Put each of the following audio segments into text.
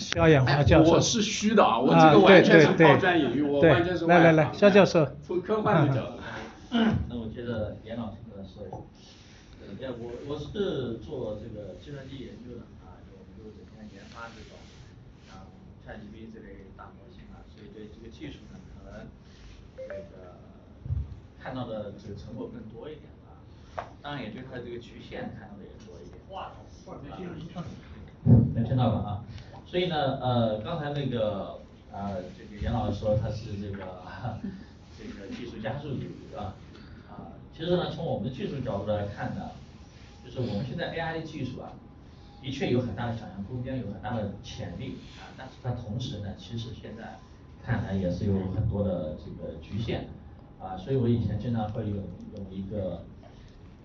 肖衍华教授。我是虚的啊，我这啊个完全是抛砖引玉，我完全是来来来肖教授从科幻的角度。那我接着严老师的说一下，呃，我我是做这个计算机研究的啊，就我们就整天研发这种啊 ChatGPT 这类大模型啊，所以对这个技术呢，可能这个看到的这个成果更多一点啊，当然也对它的这个局限看到的也多一点。话筒没听能听到吧啊？所以呢，呃，刚才那个呃，这个严老师说他是这个 这个技术加速主义啊，啊，其实呢，从我们的技术角度来看呢，就是我们现在 AI 的技术啊，的确有很大的想象空间，有很大的潜力啊，但是它同时呢，其实现在看来也是有很多的这个局限啊，所以我以前经常会用用一个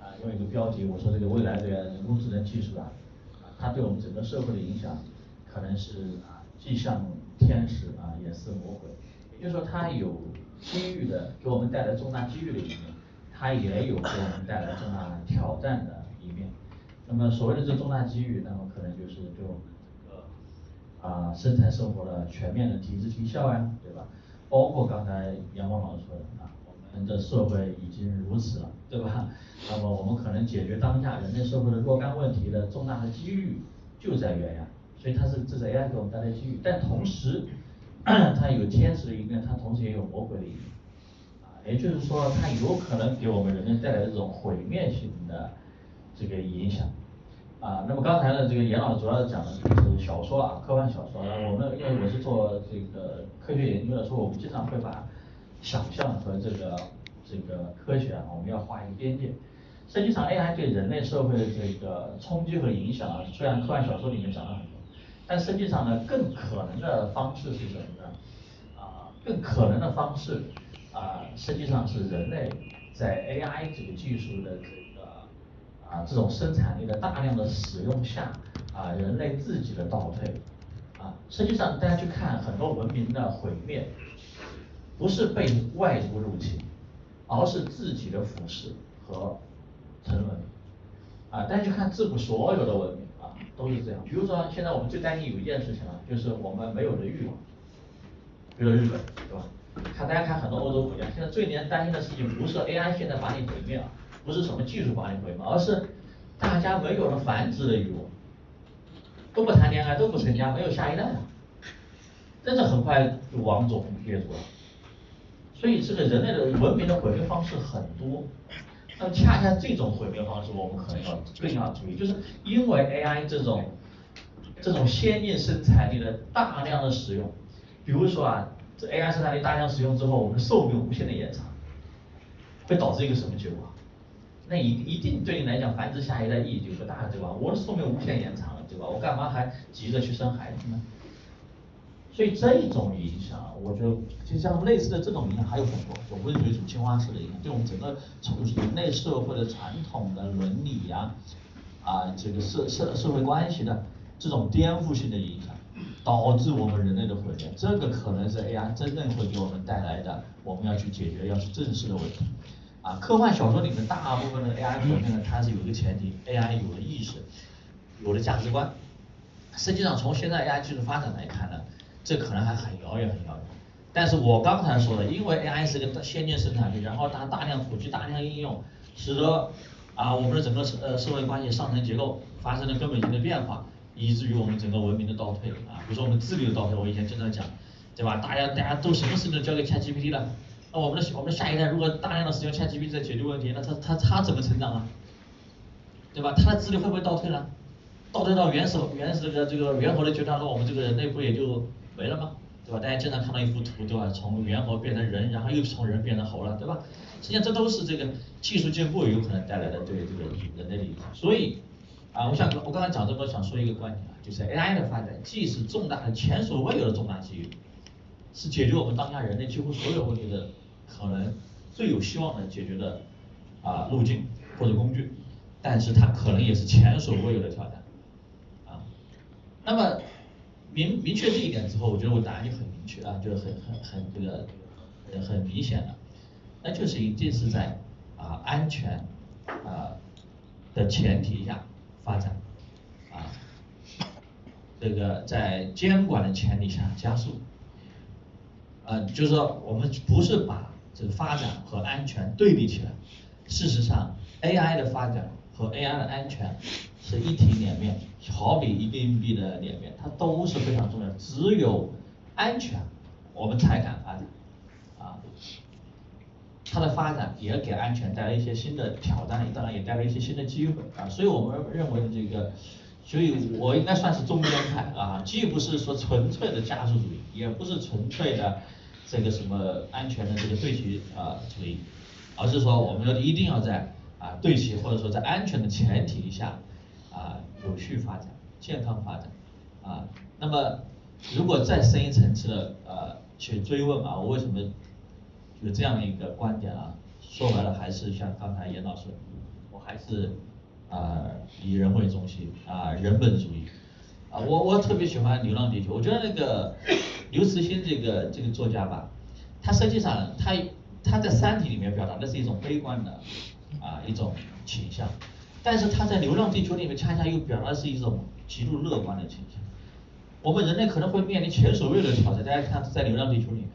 啊用一个标题，我说这个未来这个人工智能技术，啊，它对我们整个社会的影响，可能是啊既像天使啊也是魔鬼，也就是说它有机遇的给我们带来重大机遇的一面，它也有给我们带来重大挑战的一面。那么所谓的这重大机遇，那么可能就是对我们整个啊生产生活的全面的提质提效呀，对吧？包括刚才杨光老师说的啊，我们的社会已经如此了，对吧？那么我们可能解决当下人类社会的若干问题的重大的机遇就在原呀，所以它是这是 AI 给我们带来机遇，但同时 它有天使的一面，它同时也有魔鬼的一面。啊，也就是说，它有可能给我们人类带来这种毁灭性的这个影响。啊，那么刚才呢，这个严老师主要讲的就是小说啊，科幻小说。我们因为我是做这个科学研究的，所以我们经常会把想象和这个这个科学啊，我们要画一个边界。实际上，AI 对人类社会的这个冲击和影响啊，虽然科幻小说里面讲了很，但实际上呢，更可能的方式是什么呢？啊，更可能的方式啊，实际上是人类在 AI 这个技术的这个啊这种生产力的大量的使用下啊，人类自己的倒退啊，实际上大家去看很多文明的毁灭，不是被外族入侵，而是自己的腐蚀和沉沦。啊，大家去看自古所有的文明，都是这样。比如说，现在我们最担心有一件事情啊，就是我们没有了欲望。比如说日本，对吧？看大家看很多欧洲国家，现在最年担心的事情不是 AI 现在把你毁灭了，不是什么技术把你毁灭，而是大家没有了繁殖的欲望，都不谈恋爱，都不成家，没有下一代了，真的很快就亡种灭族了。所以这个人类的文明的毁灭方式很多，那恰恰这种毁灭方式，我们可能要更要注意，就是因为 AI 这种这种先进生产力的大量的使用。比如说啊，这 AI 生产力大量使用之后，我们的寿命无限的延长，会导致一个什么结果？那一一定对你来讲繁殖下一代意义就不大了，对吧？我的寿命无限延长了，对吧？我干嘛还急着去生孩子呢？所以这种影响，我觉得就像类似的这种影响还有很多，我不是觉得什么青花瓷的影响，对我们整个从人类社会的传统的伦理呀、啊，这个社社社会关系的这种颠覆性的影响。导致我们人类的毁灭，这个可能是 AI 真正会给我们带来的，我们要去解决、要去正视的问题。啊，科幻小说里面大部分的 AI 毁灭呢，它是有一个前提，AI 有了意识，有了价值观。实际上从现在 AI 技术发展来看呢，这可能还很遥远、很遥远。但是我刚才说的，因为 AI 是个先进生产力，然后它大量普及、大量应用，使得啊我们的整个社呃社会关系上层结构发生了根本性的变化。以至于我们整个文明的倒退啊，比如说我们智力的倒退，我以前经常讲，对吧？大家大家都什么事情都交给 ChatGPT 了，那我们的我们的下一代如果大量的使用 ChatGPT 在解决问题，那他他他怎么成长啊？对吧？他的智力会不会倒退呢？倒退到原始原始的这个猿猴的阶段，那我们这个人类不也就没了吗？对吧？大家经常看到一幅图，对吧？从猿猴变成人，然后又从人变成猴了，对吧？实际上这都是这个技术进步有可能带来的对这个人类的影响，所以。啊，我想我刚才讲这么多，想说一个观点啊，就是 AI 的发展既是重大的、前所未有的重大机遇，是解决我们当下人类几乎所有问题的可能最有希望的解决的啊路径或者工具，但是它可能也是前所未有的挑战，啊，那么明明确这一点之后，我觉得我答案就很明确啊，就很很很这个很明显的，那就是一定是在啊安全啊的前提下。发展，啊，这个在监管的前提下加速。呃，就是说我们不是把这个发展和安全对立起来，事实上 AI 的发展和 AI 的安全是一体两面，好比一个硬币的两面，它都是非常重要。只有安全，我们才敢发展，啊，它的发展也给安全带来一些新的挑战，当然也带来一些新的机会啊。所以我们认为这个，所以我应该算是中间派啊，既不是说纯粹的加速主义，也不是纯粹的。这个什么安全的这个对齐啊主义，而是说我们要一定要在啊对齐或者说在安全的前提下啊有序发展、健康发展啊。那么如果再深一层次的呃去追问啊，我为什么有这样的一个观点啊？说白了还是像刚才严老师，我还是啊以人为中心啊人本主义。啊，我我特别喜欢《流浪地球》，我觉得那个刘慈欣这个这个作家吧，他实际上他他在《三体》里面表达的是一种悲观的啊一种倾向，但是他在《流浪地球》里面恰恰又表达是一种极度乐观的倾向。我们人类可能会面临前所未有的挑战，大家看在《流浪地球》里面，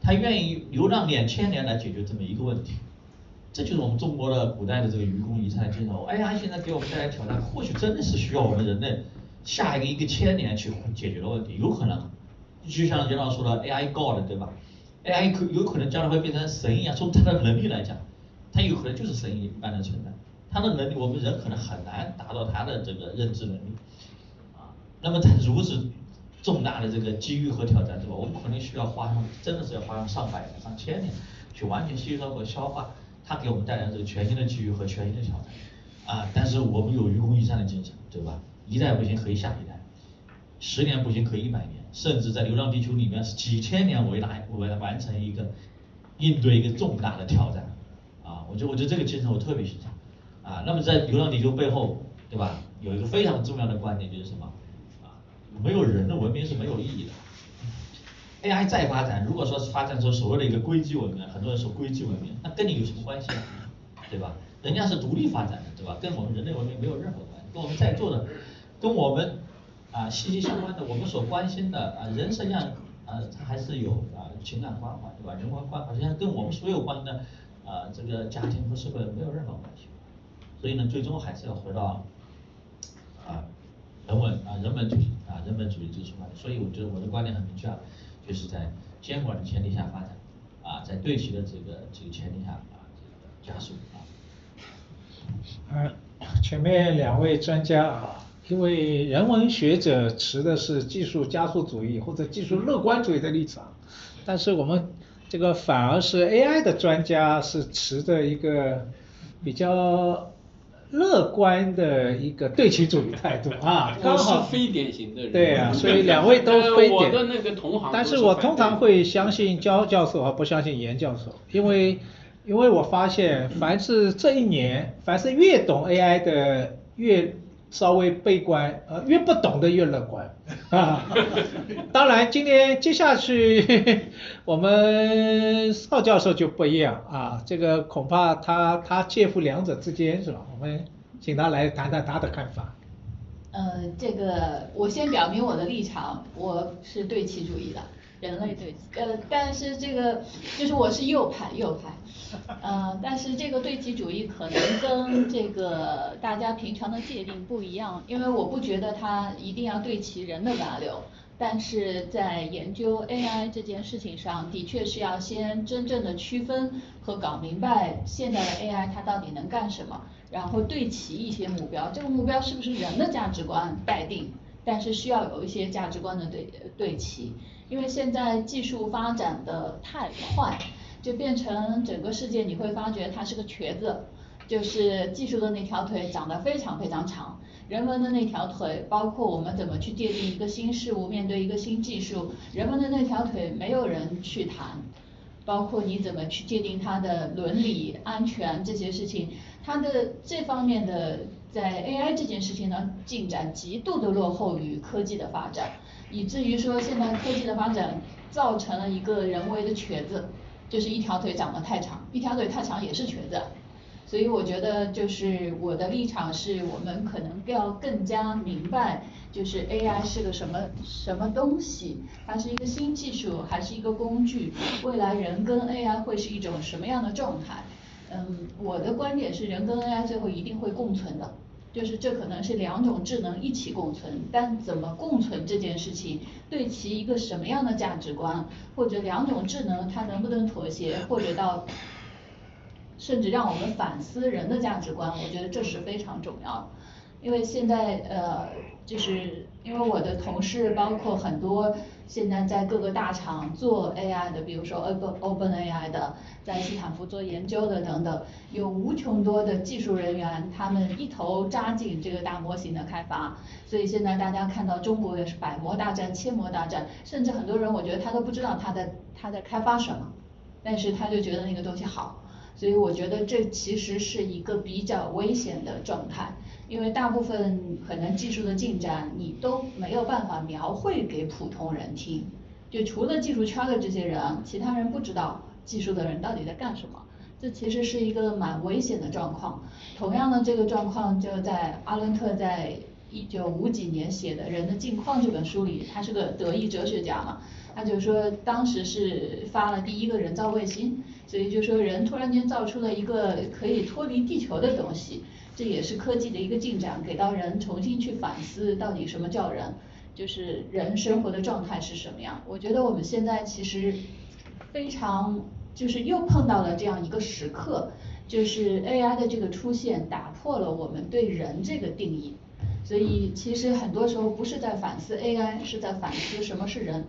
他愿意流浪两千年来解决这么一个问题，这就是我们中国的古代的这个愚公移山精神。哎呀，现在给我们带来挑战，或许真的是需要我们人类。下一个一个千年去解决的问题，有可能，就像袁老说的，AI God 对吧？AI 可有可能将来会变成神一样，从它的能力来讲，它有可能就是神一般的存在。他的能力，我们人可能很难达到他的这个认知能力，啊，那么在如此重大的这个机遇和挑战，对吧？我们可能需要花上，真的是要花上上百年、上千年，去完全吸收和消化它给我们带来这个全新的机遇和全新的挑战，啊，但是我们有愚公移山的精神，对吧？一代不行可以下一代，十年不行可以一百年，甚至在《流浪地球》里面是几千年为来为完成一个应对一个重大的挑战，啊，我觉得我觉得这个精神我特别欣赏，啊，那么在《流浪地球》背后，对吧？有一个非常重要的观点就是什么？啊，没有人的文明是没有意义的。AI 再发展，如果说是发展成所谓的一个硅基文明，很多人说硅基文明，那跟你有什么关系啊？对吧？人家是独立发展的，对吧？跟我们人类文明没有任何关系，跟我们在座的。跟我们啊息息相关的，我们所关心的啊人实际上啊他还是有啊情感关怀，对吧？人文关怀实际上跟我们所有关的啊这个家庭和社会没有任何关系，所以呢最终还是要回到啊人文啊人本主义啊人本主义这个出发点。所以我觉得我的观点很明确，就是在监管的前提下发展啊在对齐的这个这个前提下啊这个加速啊。啊，前面两位专家啊。因为人文学者持的是技术加速主义或者技术乐观主义的立场，但是我们这个反而是 AI 的专家是持着一个比较乐观的一个对其主义态度 啊。刚好非典型的人。对啊，所以两位都非典。我的那个同行。但是我通常会相信焦教授而不相信严教授，因为因为我发现 凡是这一年，凡是越懂 AI 的越。稍微悲观，呃，越不懂得越乐观，啊，当然，今天接下去我们邵教授就不一样啊，这个恐怕他他介乎两者之间是吧？我们请他来谈谈他的看法。呃，这个我先表明我的立场，我是对齐主义的。人类对，呃，但是这个就是我是右派，右派，呃，但是这个对齐主义可能跟这个大家平常的界定不一样，因为我不觉得它一定要对齐人的 value，但是在研究 AI 这件事情上，的确是要先真正的区分和搞明白现在的 AI 它到底能干什么，然后对齐一些目标，这个目标是不是人的价值观待定，但是需要有一些价值观的对对齐。因为现在技术发展的太快，就变成整个世界你会发觉它是个瘸子，就是技术的那条腿长得非常非常长，人文的那条腿，包括我们怎么去界定一个新事物，面对一个新技术，人文的那条腿没有人去谈，包括你怎么去界定它的伦理、安全这些事情，它的这方面的在 AI 这件事情呢进展极度的落后于科技的发展。以至于说，现在科技的发展造成了一个人为的瘸子，就是一条腿长得太长，一条腿太长也是瘸子。所以我觉得就是我的立场是我们可能要更加明白，就是 AI 是个什么什么东西，它是一个新技术还是一个工具，未来人跟 AI 会是一种什么样的状态？嗯，我的观点是人跟 AI 最后一定会共存的，就是这可能是两种智能一起共存，但怎么共存这件事情，对其一个什么样的价值观，或者两种智能它能不能妥协，或者到。甚至让我们反思人的价值观，我觉得这是非常重要的。因为现在呃，就是因为我的同事包括很多现在在各个大厂做 AI 的，比如说 Open Open AI 的，在斯坦福做研究的等等，有无穷多的技术人员，他们一头扎进这个大模型的开发。所以现在大家看到中国也是百模大战、千模大战，甚至很多人我觉得他都不知道他在他在开发什么，但是他就觉得那个东西好。所以我觉得这其实是一个比较危险的状态，因为大部分可能技术的进展你都没有办法描绘给普通人听，就除了技术圈的这些人，其他人不知道技术的人到底在干什么，这其实是一个蛮危险的状况。同样的这个状况就在阿伦特在一九五几年写的《人的境况》这本书里，他是个德意哲学家嘛。他就说，当时是发了第一个人造卫星，所以就说人突然间造出了一个可以脱离地球的东西，这也是科技的一个进展，给到人重新去反思到底什么叫人，就是人生活的状态是什么样。我觉得我们现在其实非常就是又碰到了这样一个时刻，就是 AI 的这个出现打破了我们对人这个定义，所以其实很多时候不是在反思 AI，是在反思什么是人。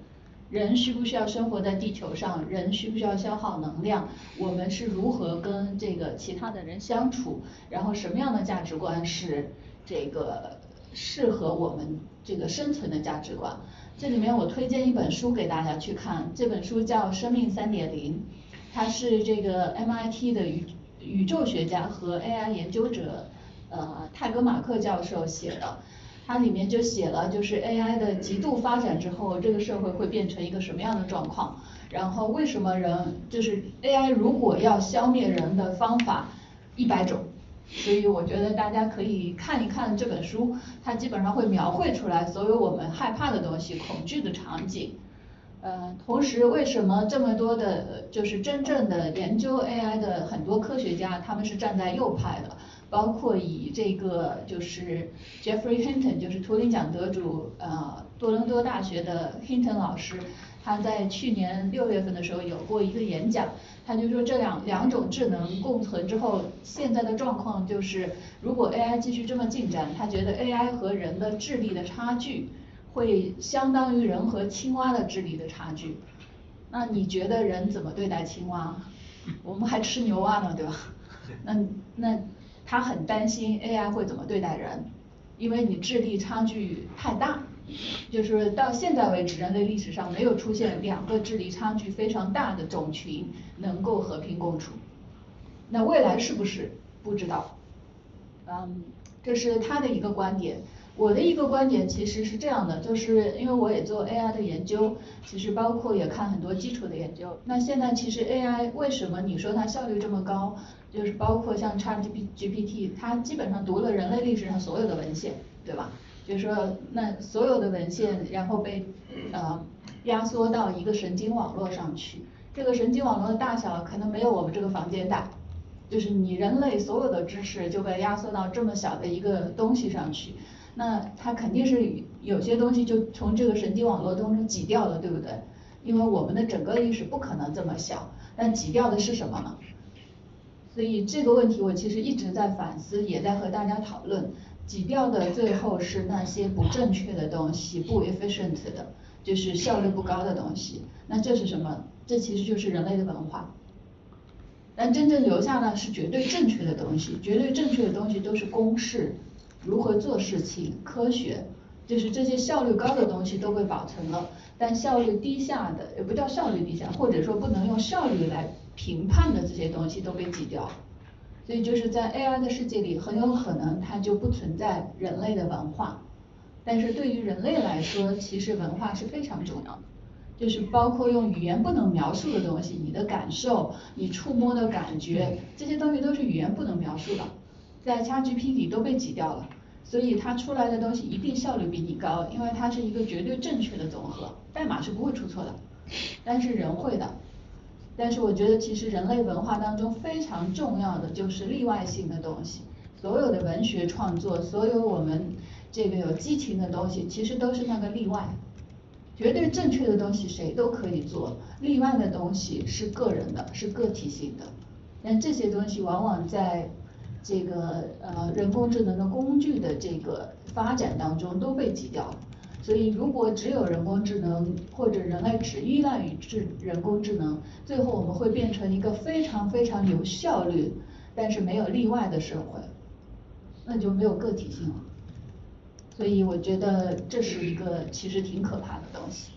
人需不需要生活在地球上？人需不需要消耗能量？我们是如何跟这个其他的人相处？然后什么样的价值观是这个适合我们这个生存的价值观？这里面我推荐一本书给大家去看，这本书叫《生命三点零》，它是这个 MIT 的宇宇宙学家和 AI 研究者呃泰格马克教授写的。它里面就写了，就是 AI 的极度发展之后，这个社会会变成一个什么样的状况？然后为什么人就是 AI 如果要消灭人的方法一百种？所以我觉得大家可以看一看这本书，它基本上会描绘出来所有我们害怕的东西、恐惧的场景。呃，同时为什么这么多的，就是真正的研究 AI 的很多科学家，他们是站在右派的？包括以这个就是 Jeffrey Hinton，就是图灵奖得主，呃，多伦多大学的 Hinton 老师，他在去年六月份的时候有过一个演讲，他就说这两两种智能共存之后，现在的状况就是，如果 AI 继续这么进展，他觉得 AI 和人的智力的差距会相当于人和青蛙的智力的差距。那你觉得人怎么对待青蛙？我们还吃牛蛙呢，对吧？那 那。他很担心 AI 会怎么对待人，因为你智力差距太大，就是到现在为止，人类历史上没有出现两个智力差距非常大的种群能够和平共处。那未来是不是不知道？嗯，这是他的一个观点。我的一个观点其实是这样的，就是因为我也做 AI 的研究，其实包括也看很多基础的研究。那现在其实 AI 为什么你说它效率这么高？就是包括像 ChatGPT，它基本上读了人类历史上所有的文献，对吧？就是说，那所有的文献然后被呃压缩到一个神经网络上去，这个神经网络的大小可能没有我们这个房间大，就是你人类所有的知识就被压缩到这么小的一个东西上去，那它肯定是有些东西就从这个神经网络当中挤掉了，对不对？因为我们的整个历史不可能这么小，但挤掉的是什么呢？所以这个问题我其实一直在反思，也在和大家讨论。挤掉的最后是那些不正确的东西，不 efficient 的，就是效率不高的东西。那这是什么？这其实就是人类的文化。但真正留下的是绝对正确的东西，绝对正确的东西都是公式，如何做事情，科学，就是这些效率高的东西都被保存了。但效率低下的，也不叫效率低下，或者说不能用效率来。评判的这些东西都被挤掉，所以就是在 AI 的世界里，很有可能它就不存在人类的文化。但是对于人类来说，其实文化是非常重要的。就是包括用语言不能描述的东西，你的感受，你触摸的感觉，这些东西都是语言不能描述的，在 ChatGPT 都被挤掉了，所以它出来的东西一定效率比你高，因为它是一个绝对正确的总和，代码是不会出错的，但是人会的。但是我觉得其实人类文化当中非常重要的就是例外性的东西，所有的文学创作，所有我们这个有激情的东西，其实都是那个例外。绝对正确的东西谁都可以做，例外的东西是个人的，是个体性的。但这些东西往往在这个呃人工智能的工具的这个发展当中都被挤掉了。所以如果只有人工智能或者人类只依赖于智人工智能，最后我们会变成一个非常非常有效率，但是没有例外的社会，那就没有个体性了。所以我觉得这是一个其实挺可怕的东西。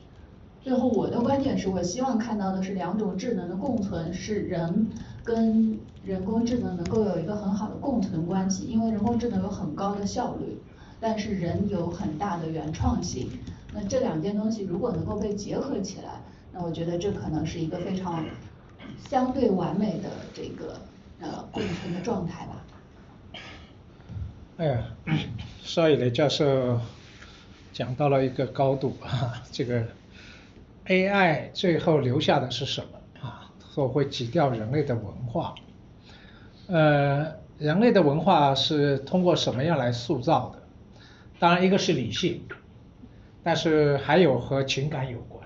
最后我的观点是我希望看到的是两种智能的共存，是人跟人工智能能够有一个很好的共存关系，因为人工智能有很高的效率，但是人有很大的原创性。那这两件东西如果能够被结合起来，那我觉得这可能是一个非常相对完美的这个呃共存的状态吧。哎呀，邵雨雷教授讲到了一个高度啊，这个 AI 最后留下的是什么说会挤掉人类的文化。呃，人类的文化是通过什么样来塑造的？当然一个是理性，但是还有和情感有关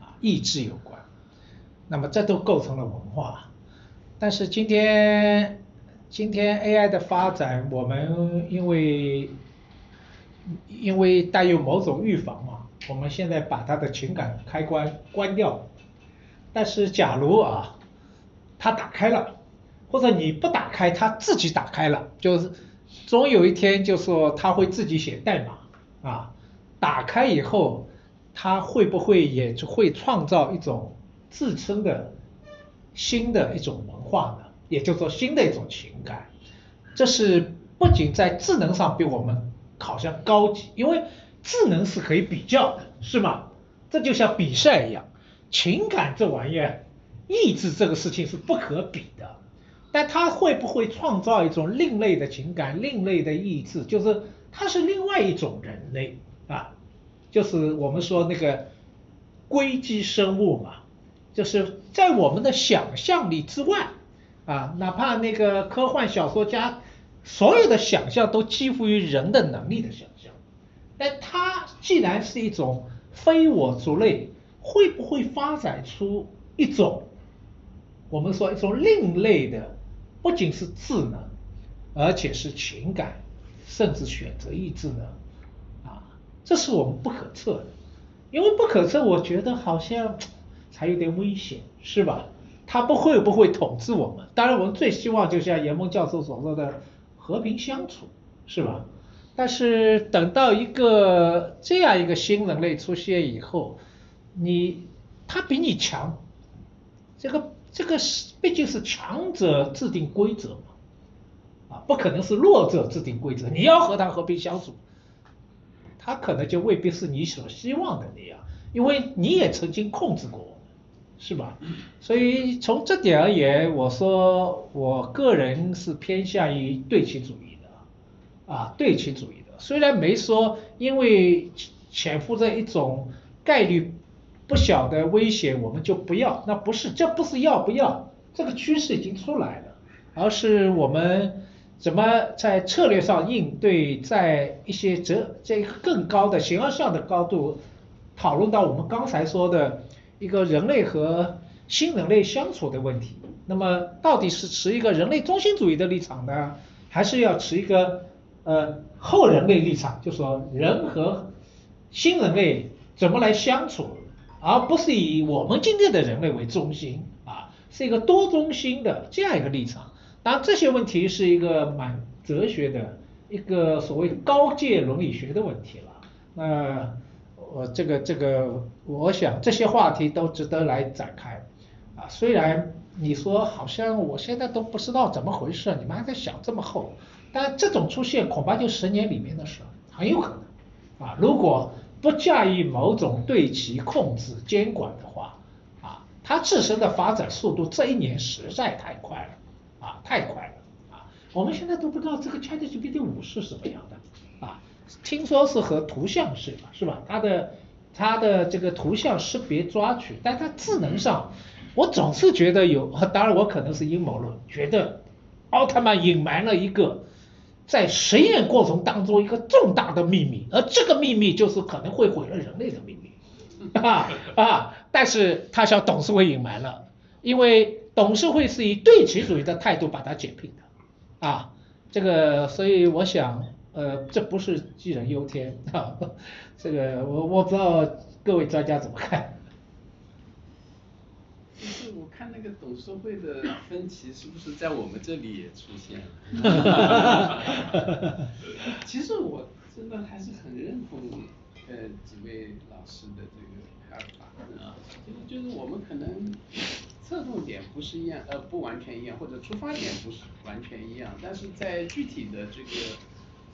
啊，意志有关。那么这都构成了文化。但是今天。今天 AI 的发展，我们因为因为带有某种预防嘛，我们现在把它的情感开关关掉。但是假如啊，它打开了，或者你不打开，它自己打开了，就是总有一天就说它会自己写代码啊，打开以后，它会不会也会创造一种自称的新的一种文化呢？也就是说，新的一种情感，这是不仅在智能上比我们好像高级，因为智能是可以比较的，是吗？这就像比赛一样，情感这玩意儿，意志这个事情是不可比的。但它会不会创造一种另类的情感、另类的意志？就是它是另外一种人类啊，就是我们说那个硅基生物嘛，就是在我们的想象力之外。啊，哪怕那个科幻小说家所有的想象都几乎于人的能力的想象，但它既然是一种非我族类，会不会发展出一种我们说一种另类的，不仅是智能，而且是情感，甚至选择意志呢？啊，这是我们不可测的，因为不可测，我觉得好像才有点危险，是吧？他不会不会统治我们？当然，我们最希望就像严峰教授所说的和平相处，是吧？但是等到一个这样一个新人类出现以后，你他比你强，这个这个是毕竟是强者制定规则嘛，啊，不可能是弱者制定规则。你要和他和平相处，他可能就未必是你所希望的那样，因为你也曾经控制过。是吧？所以从这点而言，我说我个人是偏向于对齐主义的，啊，对齐主义的。虽然没说因为潜伏着一种概率不小的危险，我们就不要，那不是，这不是要不要，这个趋势已经出来了，而是我们怎么在策略上应对，在一些这这更高的形而上的高度讨论到我们刚才说的。一个人类和新人类相处的问题，那么到底是持一个人类中心主义的立场呢，还是要持一个呃后人类立场，就说人和新人类怎么来相处，而不是以我们今天的人类为中心啊，是一个多中心的这样一个立场。当然这些问题是一个蛮哲学的一个所谓高阶伦理学的问题了，那。我这个这个，我想这些话题都值得来展开，啊，虽然你说好像我现在都不知道怎么回事，你们还在想这么厚，但这种出现恐怕就十年里面的事，很有可能，啊，如果不加以某种对其控制监管的话，啊，它自身的发展速度这一年实在太快了，啊，太快了，啊，我们现在都不知道这个 ChatGPT 五是什么样的，啊，听说是和图像是吧，是吧？它的它的这个图像识别抓取，但它智能上，我总是觉得有，当然我可能是阴谋论，觉得奥特曼隐瞒了一个在实验过程当中一个重大的秘密，而这个秘密就是可能会毁了人类的秘密，啊啊！但是他向董事会隐瞒了，因为董事会是以对其主义的态度把它解聘的，啊，这个所以我想，呃，这不是杞人忧天啊，这个我我不知道各位专家怎么看。就是我看那个董事会的分歧是不是在我们这里也出现了？其实我真的还是很认同呃几位老师的这个看法啊，就是就是我们可能侧重点不是一样，呃不完全一样，或者出发点不是完全一样，但是在具体的这个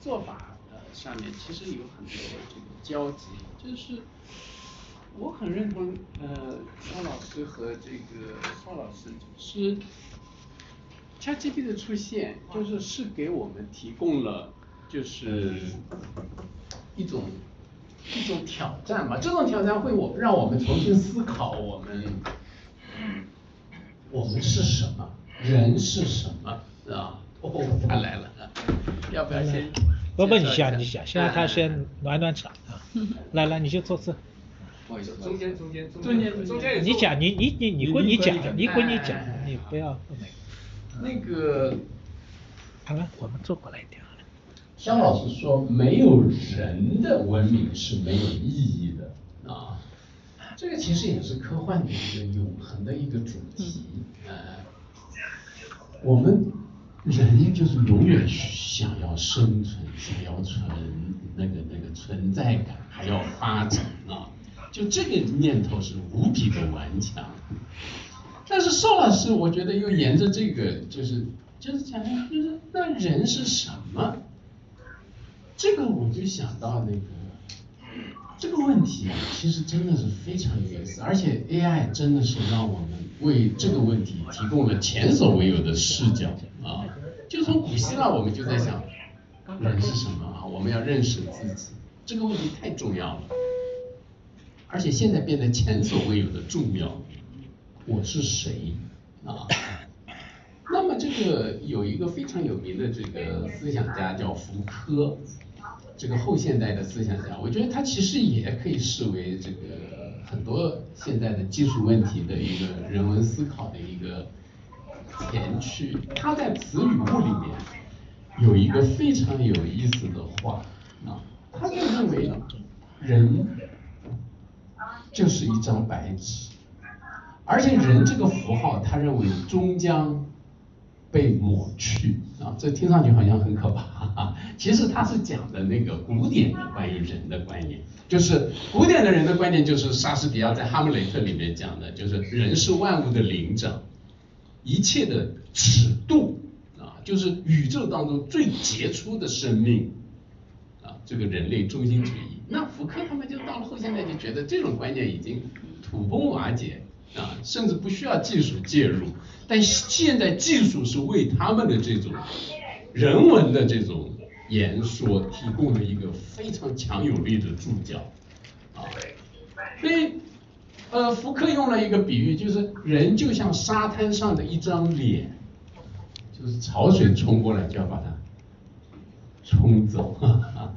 做法呃上面，其实有很多这个交集，就是。我很认同，呃，肖老师和这个邵老师，是，ChatGPT 的出现，就是是给我们提供了，就是一种一种挑战嘛。这种挑战会我让我们重新思考我们，我们是什么，人是什么，是吧？哦，他来了，要不要先？不不，你想你想，现在他先暖暖场啊。来来，你就坐这。中间中间中间。中间你讲你你你你归你讲，你归你讲，你不要那个，好了，我们坐过来一点。肖老师说，没有人的文明是没有意义的。啊，这个其实也是科幻的一个永恒的一个主题。呃，我们人就是永远想要生存，想要存那个那个存在感，还要发展啊。就这个念头是无比的顽强，但是邵老师，我觉得又沿着这个，就是就是讲，就是那人是什么？这个我就想到那个这个问题啊，其实真的是非常有意思，而且 AI 真的是让我们为这个问题提供了前所未有的视角啊！就从古希腊，我们就在想，人是什么啊？我们要认识自己，这个问题太重要了。而且现在变得前所未有的重要，我是谁啊？那么这个有一个非常有名的这个思想家叫福柯，这个后现代的思想家，我觉得他其实也可以视为这个很多现在的技术问题的一个人文思考的一个前驱。他在《词语物》里面有一个非常有意思的话啊，他就认为人。就是一张白纸，而且人这个符号，他认为终将被抹去啊，这听上去好像很可怕。其实他是讲的那个古典的关于人的观念，就是古典的人的观念，就是莎士比亚在《哈姆雷特》里面讲的，就是人是万物的灵长，一切的尺度啊，就是宇宙当中最杰出的生命啊，这个人类中心主义。那福柯他们就到了后现代，就觉得这种观念已经土崩瓦解啊，甚至不需要技术介入。但现在技术是为他们的这种人文的这种言说提供了一个非常强有力的助教啊。所以，呃，福柯用了一个比喻，就是人就像沙滩上的一张脸，就是潮水冲过来就要把它冲走。哈 哈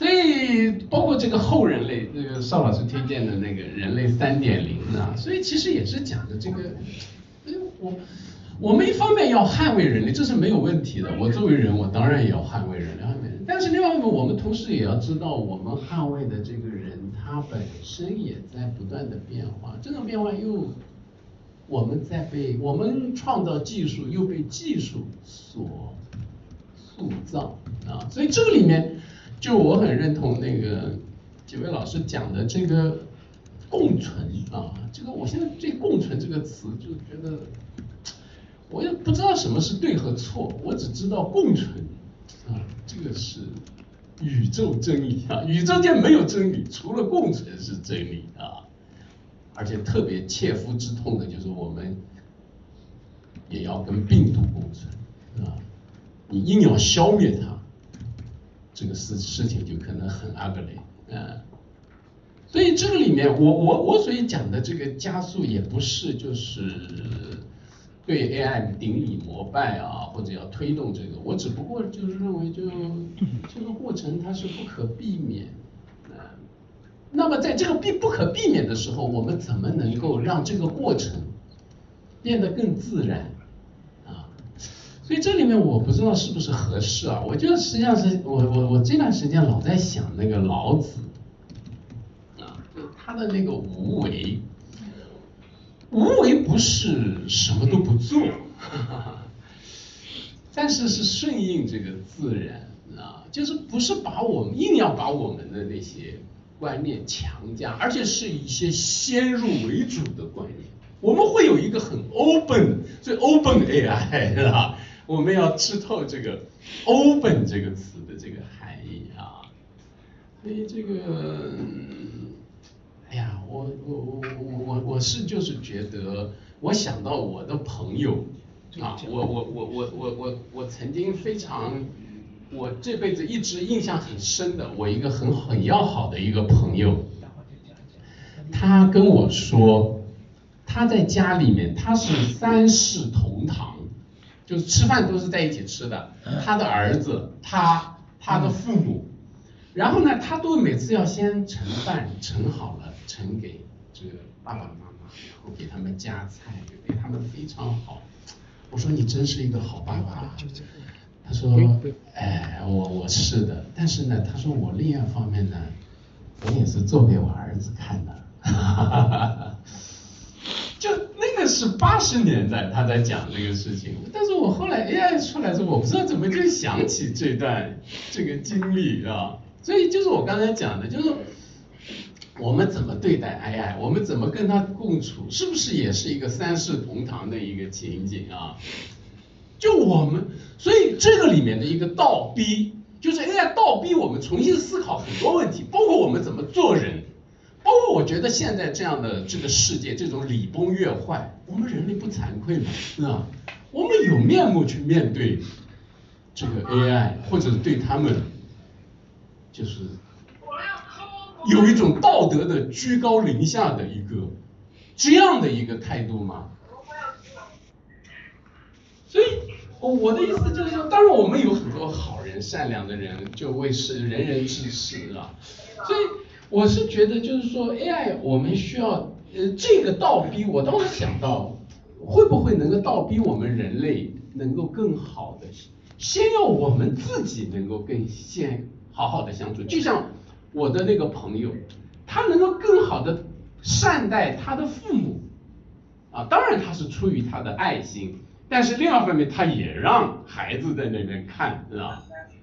所以，包括这个后人类，这个邵老师推荐的那个人类三点零啊，所以其实也是讲的这个，我我们一方面要捍卫人类，这是没有问题的。我作为人，我当然也要捍卫人类，捍卫人。但是另外一个，我们同时也要知道，我们捍卫的这个人，他本身也在不断的变化。这种变化又，我们在被我们创造技术，又被技术所塑造啊。所以这个里面。就我很认同那个几位老师讲的这个共存啊，这个我现在对共存这个词就觉得，我也不知道什么是对和错，我只知道共存啊，这个是宇宙真理啊，宇宙间没有真理，除了共存是真理啊。而且特别切肤之痛的就是我们也要跟病毒共存啊，你硬要消灭它，这个事事情就可能很 ugly 啊。所以这个里面，我我我所以讲的这个加速也不是就是对 AI 顶礼膜拜啊，或者要推动这个，我只不过就是认为就 这个过程它是不可避免啊。那么在这个避不可避免的时候，我们怎么能够让这个过程变得更自然啊？所以这里面我不知道是不是合适啊？我觉得实际上是我我我这段时间老在想那个老子。啊，就他的那个无为，无为不是什么都不做，但是是顺应这个自然啊，就是不是把我们硬要把我们的那些观念强加，而且是一些先入为主的观念。我们会有一个很 open，所以 open AI 是吧？我们要吃透这个 open 这个词的这个含义啊，所以这个。哎呀，我我我我我我是就是觉得，我想到我的朋友啊，我我我我我我我曾经非常，我这辈子一直印象很深的，我一个很很要好的一个朋友，他跟我说，他在家里面他是三世同堂，就是吃饭都是在一起吃的，他的儿子，他他的父母，然后呢，他都每次要先盛饭盛好了。盛给这个爸爸妈妈，然后给他们夹菜，对他们非常好。我说你真是一个好爸爸。他说，哎，我我是的，但是呢，他说我另一方面呢，我也是做给我儿子看的。就那是八十年代他在讲这个事情，但是我后来 AI 出来之后，我不知道怎么就想起这段这个经历啊。所以就是我刚才讲的，就是。我们怎么对待 AI？我们怎么跟它共处？是不是也是一个三世同堂的一个情景啊？就我们，所以这个里面的一个倒逼，就是 AI 倒逼我们重新思考很多问题，包括我们怎么做人，包括我觉得现在这样的这个世界，这种礼崩乐坏，我们人类不惭愧吗？是啊，我们有面目去面对这个 AI，或者对他们，就是。有一种道德的居高临下的一个这样的一个态度吗？所以，我的意思就是说，当然我们有很多好人、善良的人，就为是仁人志士啊。所以，我是觉得就是说，AI 我们需要呃这个倒逼，我倒是想到会不会能够倒逼我们人类能够更好的，先要我们自己能够更先好好的相处，就像。我的那个朋友，他能够更好的善待他的父母，啊，当然他是出于他的爱心，但是另外一方面，他也让孩子在那边看，是吧？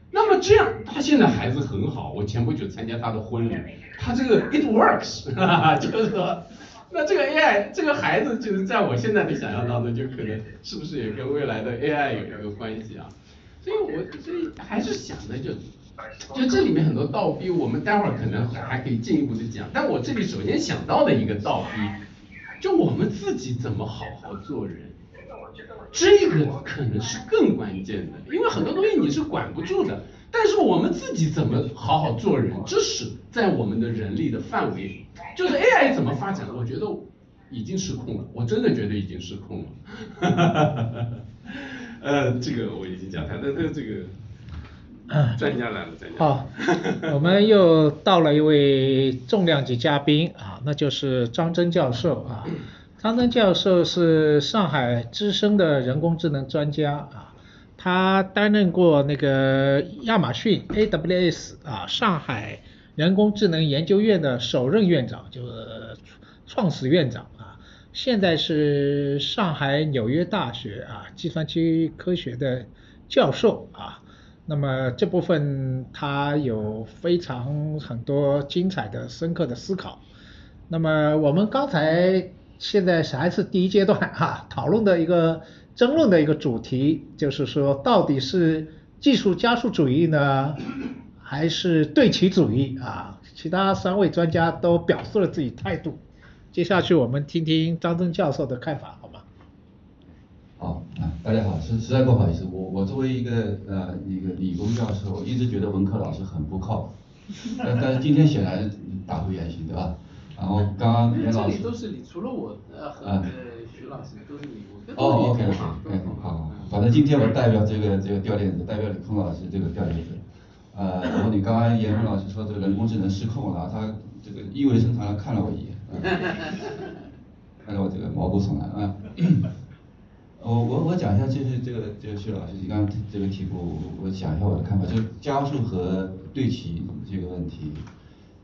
那么这样，他现在孩子很好，我前不久参加他的婚礼，他这个 it works，就是说，那这个 AI 这个孩子就是在我现在的想象当中，就可能是不是也跟未来的 AI 有一个关系啊？所以我所以还是想的就。就这里面很多倒逼，我们待会儿可能还可以进一步的讲。但我这里首先想到的一个倒逼，就我们自己怎么好好做人，这个可能是更关键的。因为很多东西你是管不住的，但是我们自己怎么好好做人，这是在我们的人力的范围。就是 AI 怎么发展，我觉得已经失控了，我真的觉得已经失控了。呃，这个我已经讲，他的这个。专家来了，专家。好，我们又到了一位重量级嘉宾啊，那就是张真教授啊。张真教授是上海资深的人工智能专家啊，他担任过那个亚马逊 AWS 啊上海人工智能研究院的首任院长，就是创始院长啊。现在是上海纽约大学啊计算机科学的教授啊。那么这部分他有非常很多精彩的、深刻的思考。那么我们刚才现在还是第一阶段哈，讨论的一个争论的一个主题，就是说到底是技术加速主义呢，还是对齐主义啊？其他三位专家都表示了自己态度。接下去我们听听张真教授的看法，好吗？好啊，大家好，实实在不好意思，我我作为一个呃一个理工教授，一直觉得文科老师很不靠谱，但但是今天显然打回原形，对吧？然后刚刚严老师这里都是你，除了我呃和徐老师都是你，哦，OK 都是 OK，好反正今天我代表这个这个掉链子，代表李空老师这个掉链子，呃，然后你刚刚严峰老师说这个人工智能失控了，他这个意味深长的看了我一眼，嗯 看得我这个毛骨悚然啊。我我我讲一下，就是这个这个薛老师你刚刚这个题目，我讲一下我的看法，就是加速和对齐这个问题。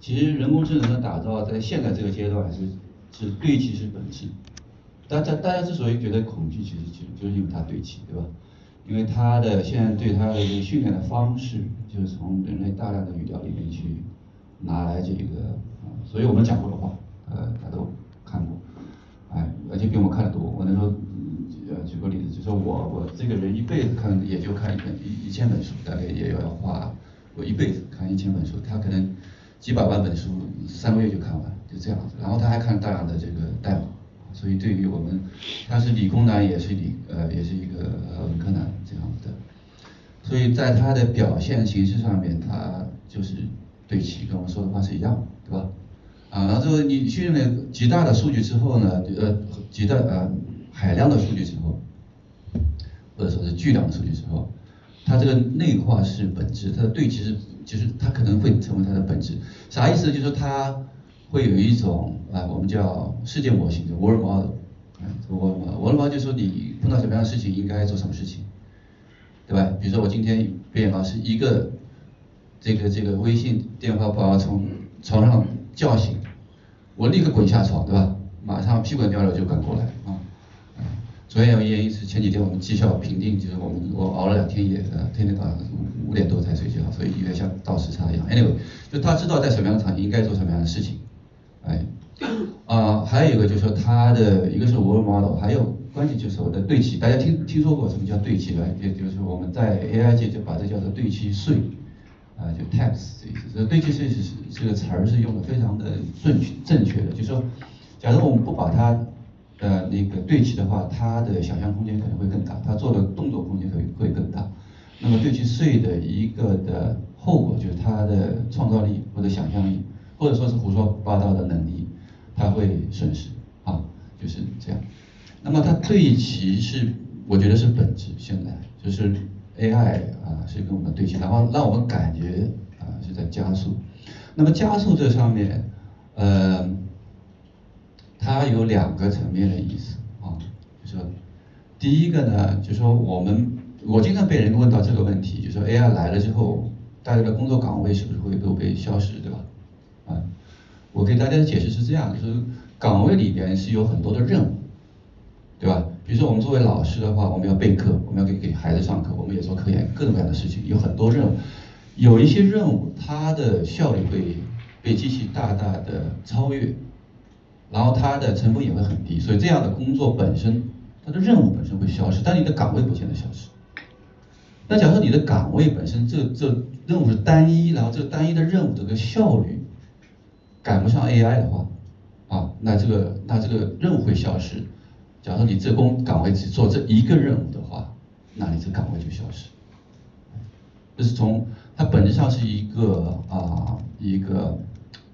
其实人工智能的打造在现在这个阶段是是对齐是本质。大家大家之所以觉得恐惧，其实其实就是因为它对齐，对吧？因为它的现在对它的这个训练的方式，就是从人类大量的语料里面去拿来这个、所以我们讲过的话，呃，他都看过，哎，而且比我们看得多。我能说，嗯呃，举个例子，就说我我这个人一辈子看也就看一本一一千本书，大概也要花我一辈子看一千本书，他可能几百万本书三个月就看完，就这样子。然后他还看大量的这个代码，所以对于我们，他是理工男也是理呃也是一个呃文科男这样的。所以在它的表现形式上面，它就是对齐，跟我们说的话是一样，对吧？啊，然后就是你训练了极大的数据之后呢，呃，极大呃海量的数据之后，或者说是巨量的数据之后，它这个内化是本质，它的对齐是就是它可能会成为它的本质。啥意思？就是说它会有一种啊，我们叫世界模型，的 world model，啊，world model，world model 就说你碰到什么样的事情应该做什么事情。对吧？比如说我今天被老师一个这个这个微信电话把我从床上叫醒，我立刻滚下床，对吧？马上屁滚尿流就赶过来啊。昨天有一件事，前几天我们绩效评定，就是我们我熬了两天夜，呃，天天到五五点多才睡觉，所以有点像倒时差一样。Anyway，就他知道在什么样的场景应该做什么样的事情，哎，啊、还有一个就是说它的一个是 world model，还有关键就是我的对齐，大家听听说过什么叫对齐吧？也就是我们在 AI 界就把这叫做对齐税，啊、就 tax 这意思。这对齐税是这个词儿是用的非常的正确正确的，就是说，假如我们不把它呃那个对齐的话，它的想象空间可能会更大，它做的动作空间会会更大。那么对齐税的一个的后果就是它的创造力或者想象力，或者说是胡说八道的能力，它会损失啊，就是这样。那么它对齐是，我觉得是本质，现在就是 AI 啊是跟我们对齐，然后让我们感觉啊是在加速。那么加速这上面，呃，它有两个层面的意思啊，就是第一个呢，就说我们我经常被人问到这个问题，就说 AI 来了之后，大家的工作岗位是不是会都被消失，对吧？啊，我给大家的解释是这样，就是岗位里边是有很多的任务，对吧？比如说我们作为老师的话，我们要备课，我们要给给孩子上课，我们也做科研，各种各样的事情，有很多任务。有一些任务它的效率会被机器大大的超越，然后它的成本也会很低，所以这样的工作本身，它的任务本身会消失，但你的岗位不见得消失。那假设你的岗位本身这这任务是单一，然后这个单一的任务这个效率赶不上 AI 的话，啊，那这个那这个任务会消失。假如说你这工岗位只做这一个任务的话，那你这岗位就消失。这是从它本质上是一个啊、一个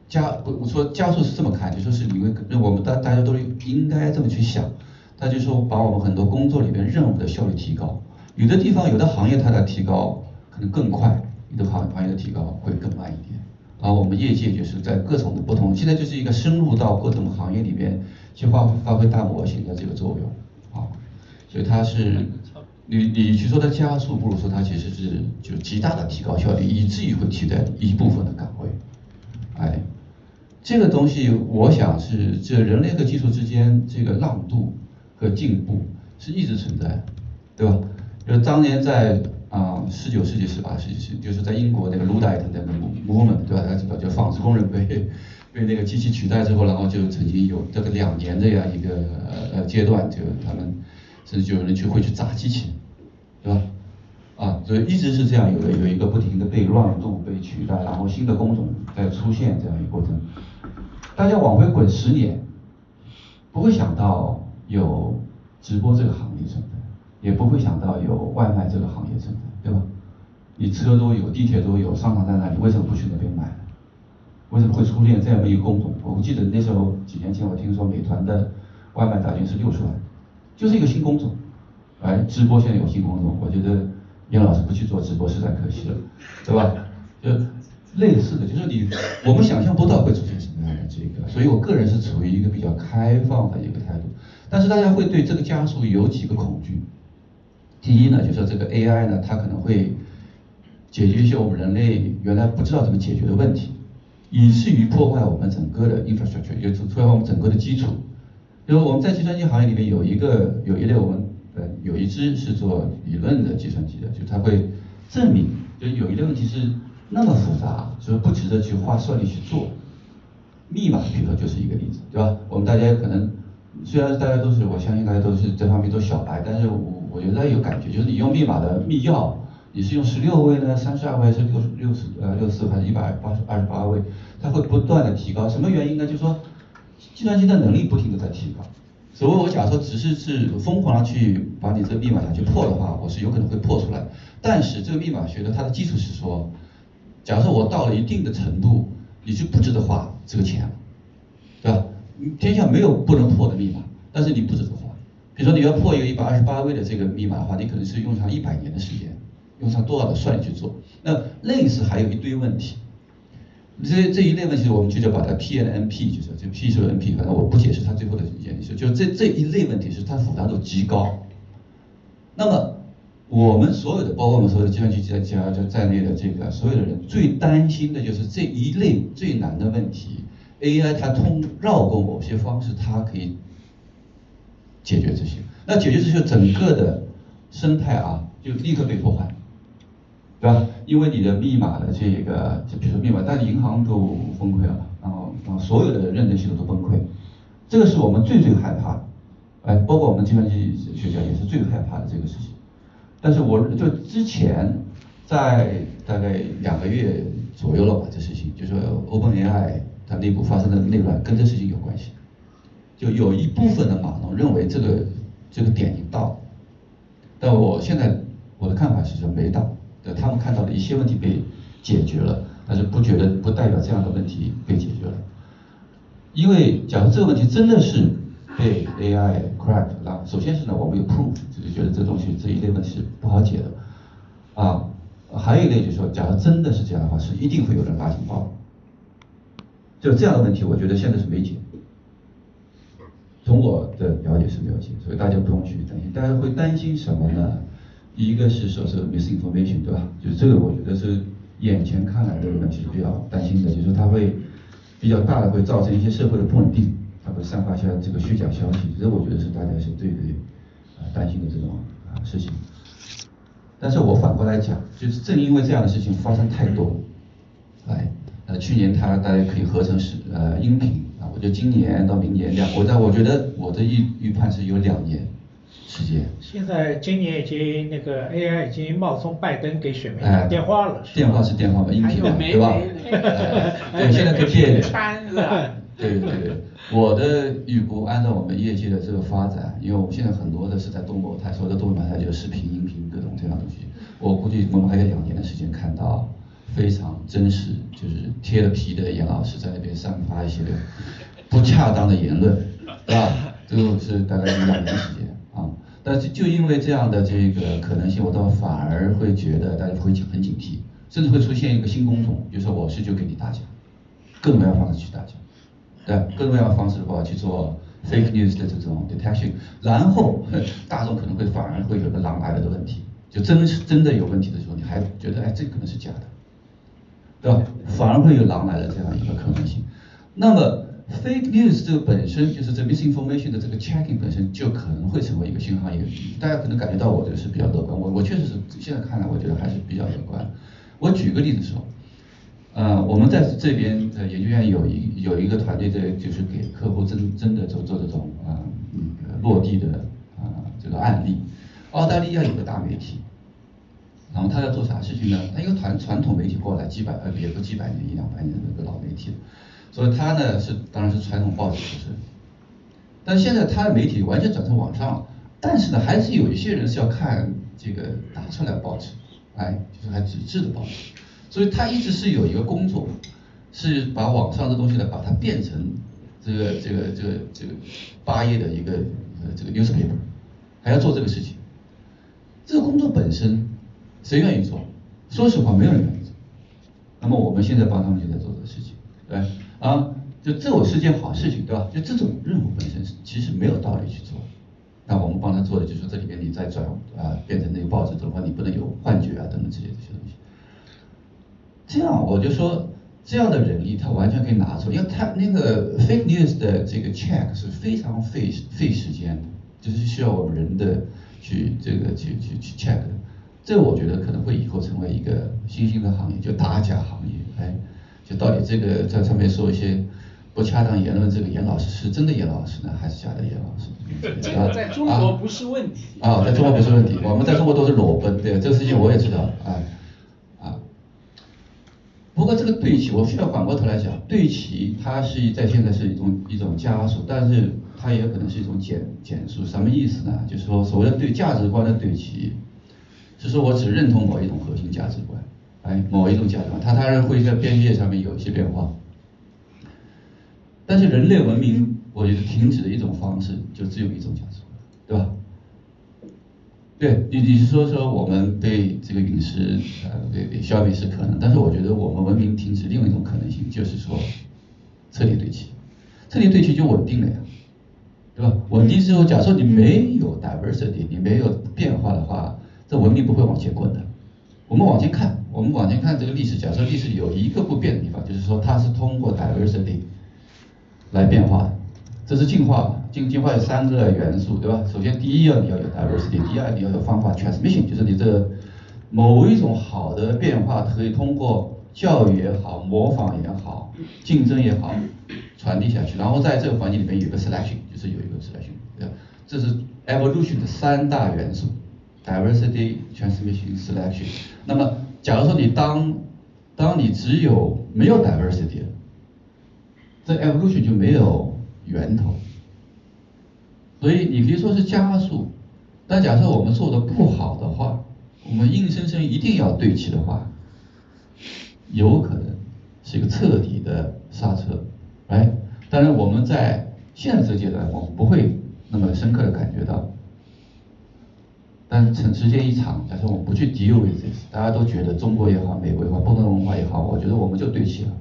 加我我说加速是这么看，就说是因为我们大大家都应该这么去想，它就说把我们很多工作里面任务的效率提高，有的地方有的行业它的提高可能更快，有的行行业的提高会更慢一点。然后我们业界就是在各种的不同，现在就是一个深入到各种行业里边去发发挥大模型的这个作用啊，所以它是你你去说它加速，不如说它其实是就极大的提高效率，以至于会替代一部分的岗位，哎，这个东西我想是这人类和技术之间这个让渡和进步是一直存在，对吧？就是当年在啊十九世纪、十八世纪，就是在英国那个 Luddite 那个 movement，对吧？大家知道，就纺织工人被被那个机器取代之后，然后就曾经有这个两年这样一个呃呃阶段，就他们甚至就有人去会去砸机器，对吧？啊，所以一直是这样，有的有一个不停的被乱动、被取代，然后新的工种在出现这样一个过程。大家往回滚十年，不会想到有直播这个行业存在，也不会想到有外卖这个行业存在，对吧？你车都有，地铁都有，商场在那里，为什么不去那边买？为什么会出现这样的一个工种？我记得那时候几年前，我听说美团的外卖打进是六十万，就是一个新工种。哎，直播现在有新工种，我觉得严老师不去做直播实在可惜了，对吧？就类似的，就是你我们想象不到会出现什么样的这个，所以我个人是处于一个比较开放的一个态度。但是大家会对这个加速有几个恐惧。第一呢，就说这个 AI 呢，它可能会解决一些我们人类原来不知道怎么解决的问题。以至于破坏我们整个的 infrastructure，也就破坏我们整个的基础。就是我们在计算机行业里面有一个有一类我们呃有一支是做理论的计算机的，就它会证明，就有一类问题是那么复杂，就是不值得去花算力去做。密码，比如说就是一个例子，对吧？我们大家可能虽然大家都是，我相信大家都是这方面都小白，但是我我觉得有感觉，就是你用密码的密钥。你是用十六位呢，三十二位还是六六十呃六四还是一百八十二十八位？它会不断的提高，什么原因呢？就是说，计算机的能力不停的在提高。所以，我假设只是是疯狂的去把你这个密码想去破的话，我是有可能会破出来。但是这个密码学的它的基础是说，假设我到了一定的程度，你就不值得花这个钱了，对吧？天下没有不能破的密码，但是你不值得花。比如说你要破一个一百二十八位的这个密码的话，你可能是用上一百年的时间。用上多少的算力去做？那类似还有一堆问题，这这一类问题我们就叫把它 P N N P，就是就 P 是 N P，反正我不解释它最后的原理，就这这一类问题是它复杂度极高。那么我们所有的，包括我们所有的计算机家就在内的这个所有的人，最担心的就是这一类最难的问题，A I 它通绕过某些方式，它可以解决这些。那解决这些，整个的生态啊，就立刻被破坏。对吧？因为你的密码的这个，就比如说密码，但是银行都崩溃了，然后然后所有的认证系统都崩溃，这个是我们最最害怕的，哎，包括我们计算机学家也是最害怕的这个事情。但是我就之前在大概两个月左右了吧，这事情就说 OpenAI 它内部发生的内乱跟这事情有关系，就有一部分的码农认为这个这个点已经到了，但我现在我的看法是说没到。他们看到的一些问题被解决了，但是不觉得不代表这样的问题被解决了。因为假如这个问题真的是被 AI crack，那首先是呢，我们有 proof，就是觉得这东西这一类问题是不好解的。啊，还有一类就是说，假如真的是这样的话，是一定会有人拉警报。就这样的问题，我觉得现在是没解。从我的了解是没有解，所以大家不用去担心。大家会担心什么呢？一个是说是 misinformation，对吧？就是这个，我觉得是眼前看来的问题是比较担心的，就是它会比较大的会造成一些社会的不稳定，它会散发一些这个虚假消息，这我觉得是大家是最最啊担心的这种啊事情。但是我反过来讲，就是正因为这样的事情发生太多，哎，呃，去年它大家可以合成是呃音频啊，我觉得今年到明年两，我在我觉得我的预预判是有两年。时间。现在今年已经那个 AI 已经冒充拜登给选民打电话了。电话是电话嘛，音频嘛，对吧？对，现在可以变。对对对，我的预估按照我们业界的这个发展，因为我们现在很多的是在东某台，所有的东某台就是视频、音频各种这样东西，我估计我们还有两年的时间看到非常真实，就是贴了皮的严老师在那边散发一些不恰当的言论，是 吧？这个是大概两年时间啊。但是就因为这样的这个可能性，我倒反而会觉得大家会很警惕，甚至会出现一个新工种，就是我是就给你打假，各种各样方式去打假，对，各种各样方式的话去做 fake news 的这种 detection，然后大众可能会反而会有个狼来了的问题，就真是真的有问题的时候，你还觉得哎这可能是假的，对吧？反而会有狼来了这样一个可能性，那么。Fake news 这个本身就是这 misinformation 的这个 checking 本身就可能会成为一个新行业，大家可能感觉到我这是比较乐观，我我确实是现在看来我觉得还是比较乐观。我举个例子说，呃，我们在这边的研究院有一有一个团队在就是给客户真真的做做这种啊那个落地的啊这个案例。澳大利亚有个大媒体，然后他要做啥事情呢？他一个传传统媒体过来几百呃也不几百年一两百年的那个老媒体，所以他呢是当然是传统报纸出身，但现在他的媒体完全转成网上了，但是呢还是有一些人是要看这个打出来报纸，哎，就是还纸质的报纸，所以他一直是有一个工作，是把网上的东西呢把它变成这个这个这个这个八页的一个呃这个 newspaper，还要做这个事情。这个工作本身，谁愿意做？说实话，没有人愿意做。那么我们现在帮他们就在做这个事情，对啊，就这我是件好事情，对吧？就这种任务本身其实没有道理去做。那我们帮他做的就是，这里边你再转啊，变成那个报纸的话，你不能有幻觉啊等等之类这些东西。这样我就说，这样的人力他完全可以拿出，因为他那个 fake news 的这个 check 是非常费费时间的，就是需要我们人的。去这个去去去 check 的，这我觉得可能会以后成为一个新兴的行业，就打假行业。哎，就到底这个在上面说一些不恰当言论，这个严老师是真的严老师呢，还是假的严老师？这个在中国不是问题。啊，在中国不是问题，我们在中国都是裸奔，对这个事情我也知道，啊，啊。不过这个对齐，我需要反过头来讲，对齐它是在现在是一种一种加速，但是。它也可能是一种减减速，什么意思呢？就是说，所谓的对价值观的对齐，是说我只认同某一种核心价值观，哎，某一种价值观，它当然会在边界上面有一些变化。但是人类文明，我觉得停止的一种方式，就只有一种假设，对吧？对，你你是说说我们对这个陨石呃对对消灭是可能，但是我觉得我们文明停止另一种可能性，就是说彻底对齐，彻底对齐就稳定了呀。对吧？稳定之后，假设你没有 diversity，你没有变化的话，这文明不会往前滚的。我们往前看，我们往前看这个历史，假设历史有一个不变的地方，就是说它是通过 diversity 来变化的。这是进化，进进化有三个元素，对吧？首先第一要你要有 diversity，第二你要有方法 transmission，就是你这某一种好的变化可以通过教育也好，模仿也好，竞争也好。传递下去，然后在这个环境里面有个 selection，就是有一个 selection，对吧？这是 evolution 的三大元素：diversity、transmission、selection。那么，假如说你当当你只有没有 diversity，这 evolution 就没有源头，所以你可以说是加速。但假设我们做的不好的话，我们硬生生一定要对齐的话，有可能是一个彻底的刹车。哎，当然我们在现在这个阶段，我们不会那么深刻的感觉到，但是时间一长，假设我们不去 deal with this，大家都觉得中国也好，美国也好，不同文化也好，我觉得我们就对齐了，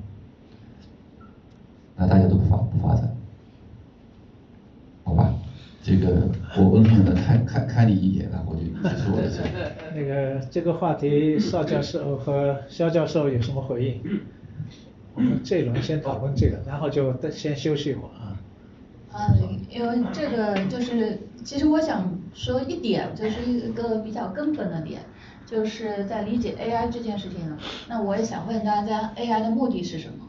那大家都不发不发展，好吧？这个我温和的看看看你一眼，然后就结束我的讲。那个这个话题，邵教授和肖教授有什么回应？我们这一轮先讨论这个，然后就先休息一会儿啊。嗯，因为这个就是，其实我想说一点，就是一个比较根本的点，就是在理解 AI 这件事情。那我也想问大家，AI 的目的是什么？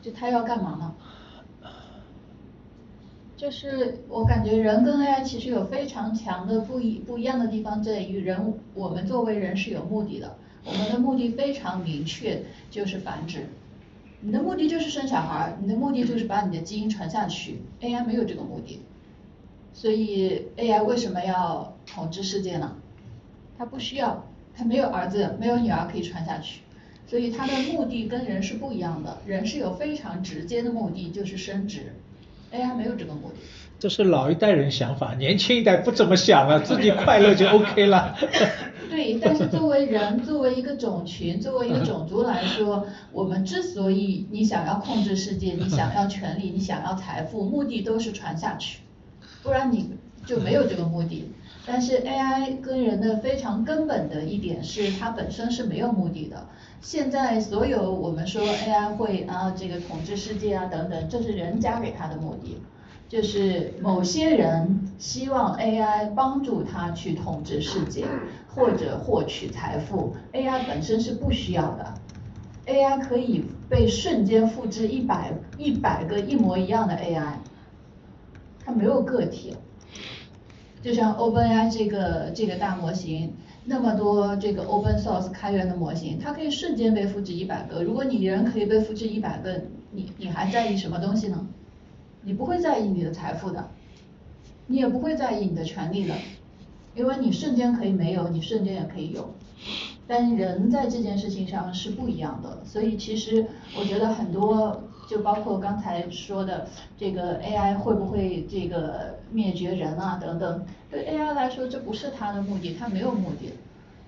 就它要干嘛呢？就是我感觉人跟 AI 其实有非常强的不一不一样的地方在于人，我们作为人是有目的的，我们的目的非常明确，就是繁殖。你的目的就是生小孩，你的目的就是把你的基因传下去。AI 没有这个目的，所以 AI 为什么要统治世界呢？它不需要，它没有儿子，没有女儿可以传下去，所以它的目的跟人是不一样的。人是有非常直接的目的，就是生殖，AI 没有这个目的。这是老一代人想法，年轻一代不怎么想了，自己快乐就 OK 了。对，但是作为人，作为一个种群，作为一个种族来说，我们之所以你想要控制世界，你想要权利，你想要财富，目的都是传下去，不然你就没有这个目的。但是 AI 跟人的非常根本的一点是，它本身是没有目的的。现在所有我们说 AI 会啊这个统治世界啊等等，这是人加给它的目的。就是某些人希望 AI 帮助他去统治世界或者获取财富，AI 本身是不需要的，AI 可以被瞬间复制一百一百个一模一样的 AI，它没有个体，就像 OpenAI 这个这个大模型，那么多这个 open source 开源的模型，它可以瞬间被复制一百个。如果你人可以被复制一百个，你你还在意什么东西呢？你不会在意你的财富的，你也不会在意你的权利的，因为你瞬间可以没有，你瞬间也可以有。但人在这件事情上是不一样的，所以其实我觉得很多，就包括刚才说的这个 AI 会不会这个灭绝人啊等等，对 AI 来说这不是它的目的，它没有目的，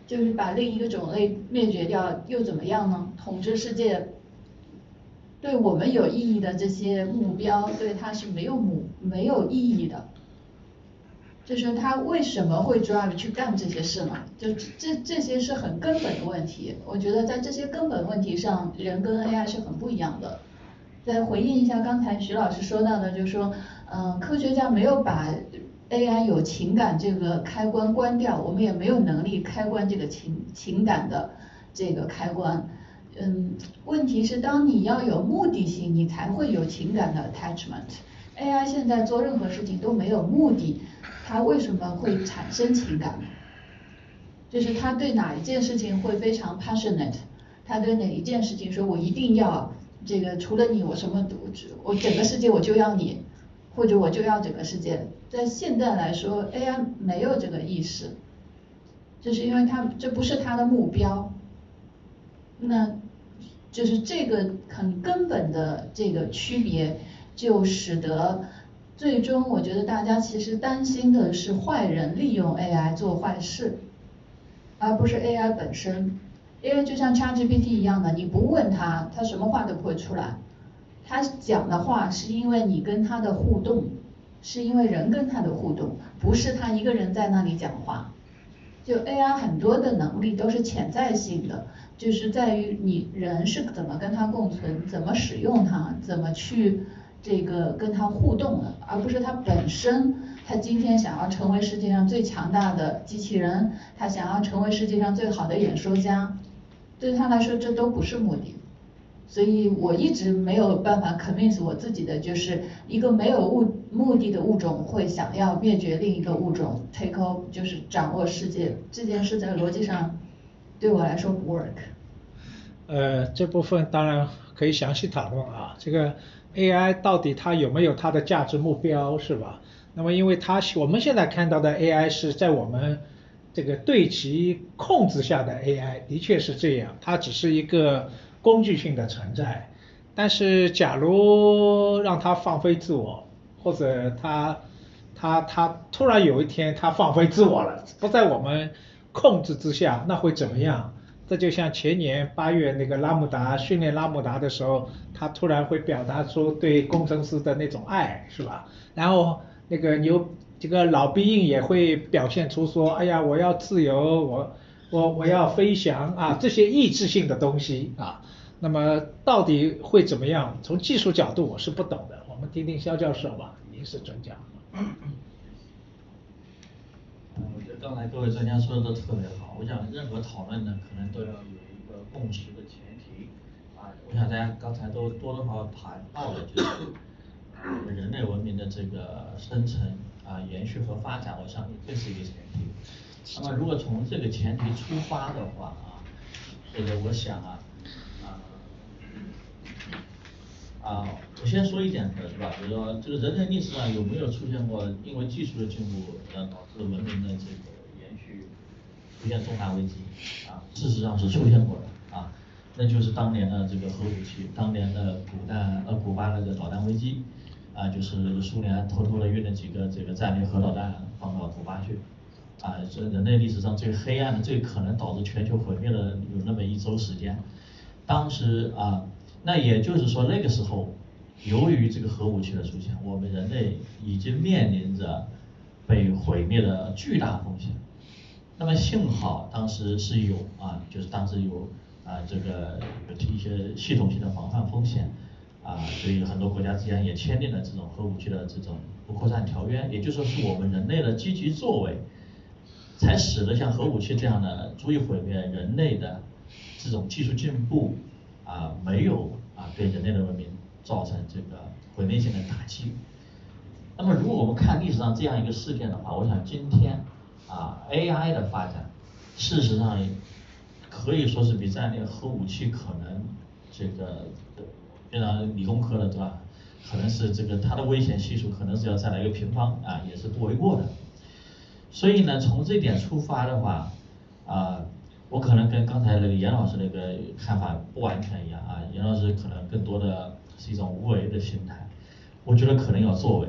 就是把另一个种类灭绝掉又怎么样呢？统治世界，对我们有意义的这些目标，对它是没有目没有意义的。就是他为什么会这样去干这些事呢？就这这些是很根本的问题。我觉得在这些根本问题上，人跟 AI 是很不一样的。再回应一下刚才徐老师说到的，就是说，嗯，科学家没有把 AI 有情感这个开关关掉，我们也没有能力开关这个情情感的这个开关。嗯，问题是当你要有目的性，你才会有情感的 attachment。AI 现在做任何事情都没有目的。他为什么会产生情感？就是他对哪一件事情会非常 passionate，他对哪一件事情说我一定要这个除了你我什么都我整个世界我就要你，或者我就要整个世界。在现在来说，AI 没有这个意识，就是因为他这不是他的目标。那就是这个很根本的这个区别，就使得。最终，我觉得大家其实担心的是坏人利用 AI 做坏事，而不是 AI 本身。因为就像 ChatGPT 一样的，你不问他，他什么话都不会出来。他讲的话是因为你跟他的互动，是因为人跟他的互动，不是他一个人在那里讲话。就 AI 很多的能力都是潜在性的，就是在于你人是怎么跟他共存，怎么使用它，怎么去。这个跟他互动的，而不是他本身，他今天想要成为世界上最强大的机器人，他想要成为世界上最好的演说家，对他来说这都不是目的，所以我一直没有办法 convince 我自己的，就是一个没有物目的的物种会想要灭绝另一个物种，take over 就是掌握世界这件事在逻辑上对我来说不 work。呃，这部分当然可以详细讨论啊，这个。AI 到底它有没有它的价值目标是吧？那么因为它我们现在看到的 AI 是在我们这个对其控制下的 AI，的确是这样，它只是一个工具性的存在。但是假如让它放飞自我，或者它它它突然有一天它放飞自我了，不在我们控制之下，那会怎么样？这就像前年八月那个拉姆达训练拉姆达的时候，他突然会表达出对工程师的那种爱，是吧？然后那个牛这个老兵印也会表现出说，哎呀，我要自由，我我我要飞翔啊，这些意志性的东西啊。那么到底会怎么样？从技术角度我是不懂的，我们听听肖教授吧，您是专家。我觉得刚才各位专家说的都特别好。我想任何讨论呢，可能都要有一个共识的前提。啊，我想大家刚才都多多少少谈到了，就是人类文明的这个生成啊、延续和发展，我相信这是一个前提。那么如果从这个前提出发的话啊，这个我想啊。啊，我先说一点的是吧？比如说，这个人类历史上有没有出现过因为技术的进步而导致文明的这个延续出现重大危机？啊，事实上是出现过的啊，那就是当年的这个核武器，当年的古代呃古巴那个导弹危机，啊，就是苏联偷偷的运了几个这个战略核导弹放到古巴去，啊，这人类历史上最黑暗的、最可能导致全球毁灭的有那么一周时间，当时啊。那也就是说，那个时候，由于这个核武器的出现，我们人类已经面临着被毁灭的巨大风险。那么幸好当时是有啊，就是当时有啊这个有一些系统性的防范风险啊，所以很多国家之间也签订了这种核武器的这种不扩散条约。也就是说，是我们人类的积极作为，才使得像核武器这样的足以毁灭人类的这种技术进步。啊，没有啊，对人类的文明造成这个毁灭性的打击。那么，如果我们看历史上这样一个事件的话，我想今天啊，AI 的发展事实上可以说是比战略核武器可能这个，非常理工科的对吧？可能是这个它的危险系数可能是要再来一个平方啊，也是不为过的。所以呢，从这点出发的话，啊，我可能跟刚才那个严老师那个看法不完全一样啊，严老师可能更多的是一种无为的心态，我觉得可能要作为，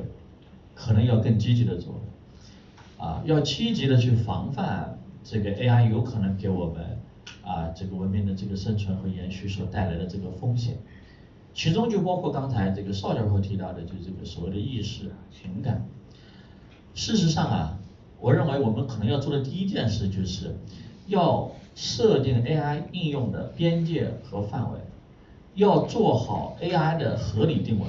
可能要更积极的作为，啊，要积极的去防范这个 AI 有可能给我们啊这个文明的这个生存和延续所带来的这个风险。其中就包括刚才这个邵教授提到的，就这个所谓的意识、情感。事实上啊，我认为我们可能要做的第一件事，就是要设定 AI 应用的边界和范围，要做好 AI 的合理定位。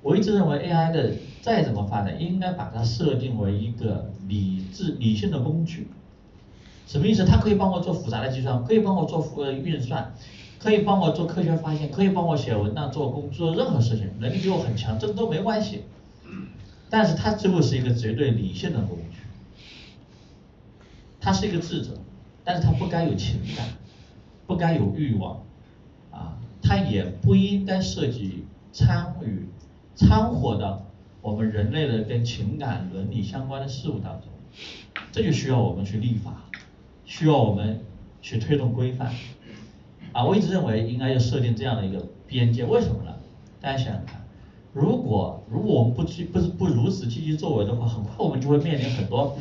我一直认为 AI 的再怎么发展，应该把它设定为一个理智、理性的工具。什么意思？它可以帮我做复杂的计算，可以帮我做复运算。可以帮我做科学发现，可以帮我写文档、做工、做任何事情，能力比我很强，这都没关系。但是它最后是一个绝对理性的工具，它是一个智者，但是它不该有情感，不该有欲望，啊，它也不应该涉及参与、掺和到我们人类的跟情感、伦理相关的事物当中，这就需要我们去立法，需要我们去推动规范。啊，我一直认为应该要设定这样的一个边界，为什么呢？大家想想看，如果如果我们不去不是不如此积极作为的话，很快我们就会面临很多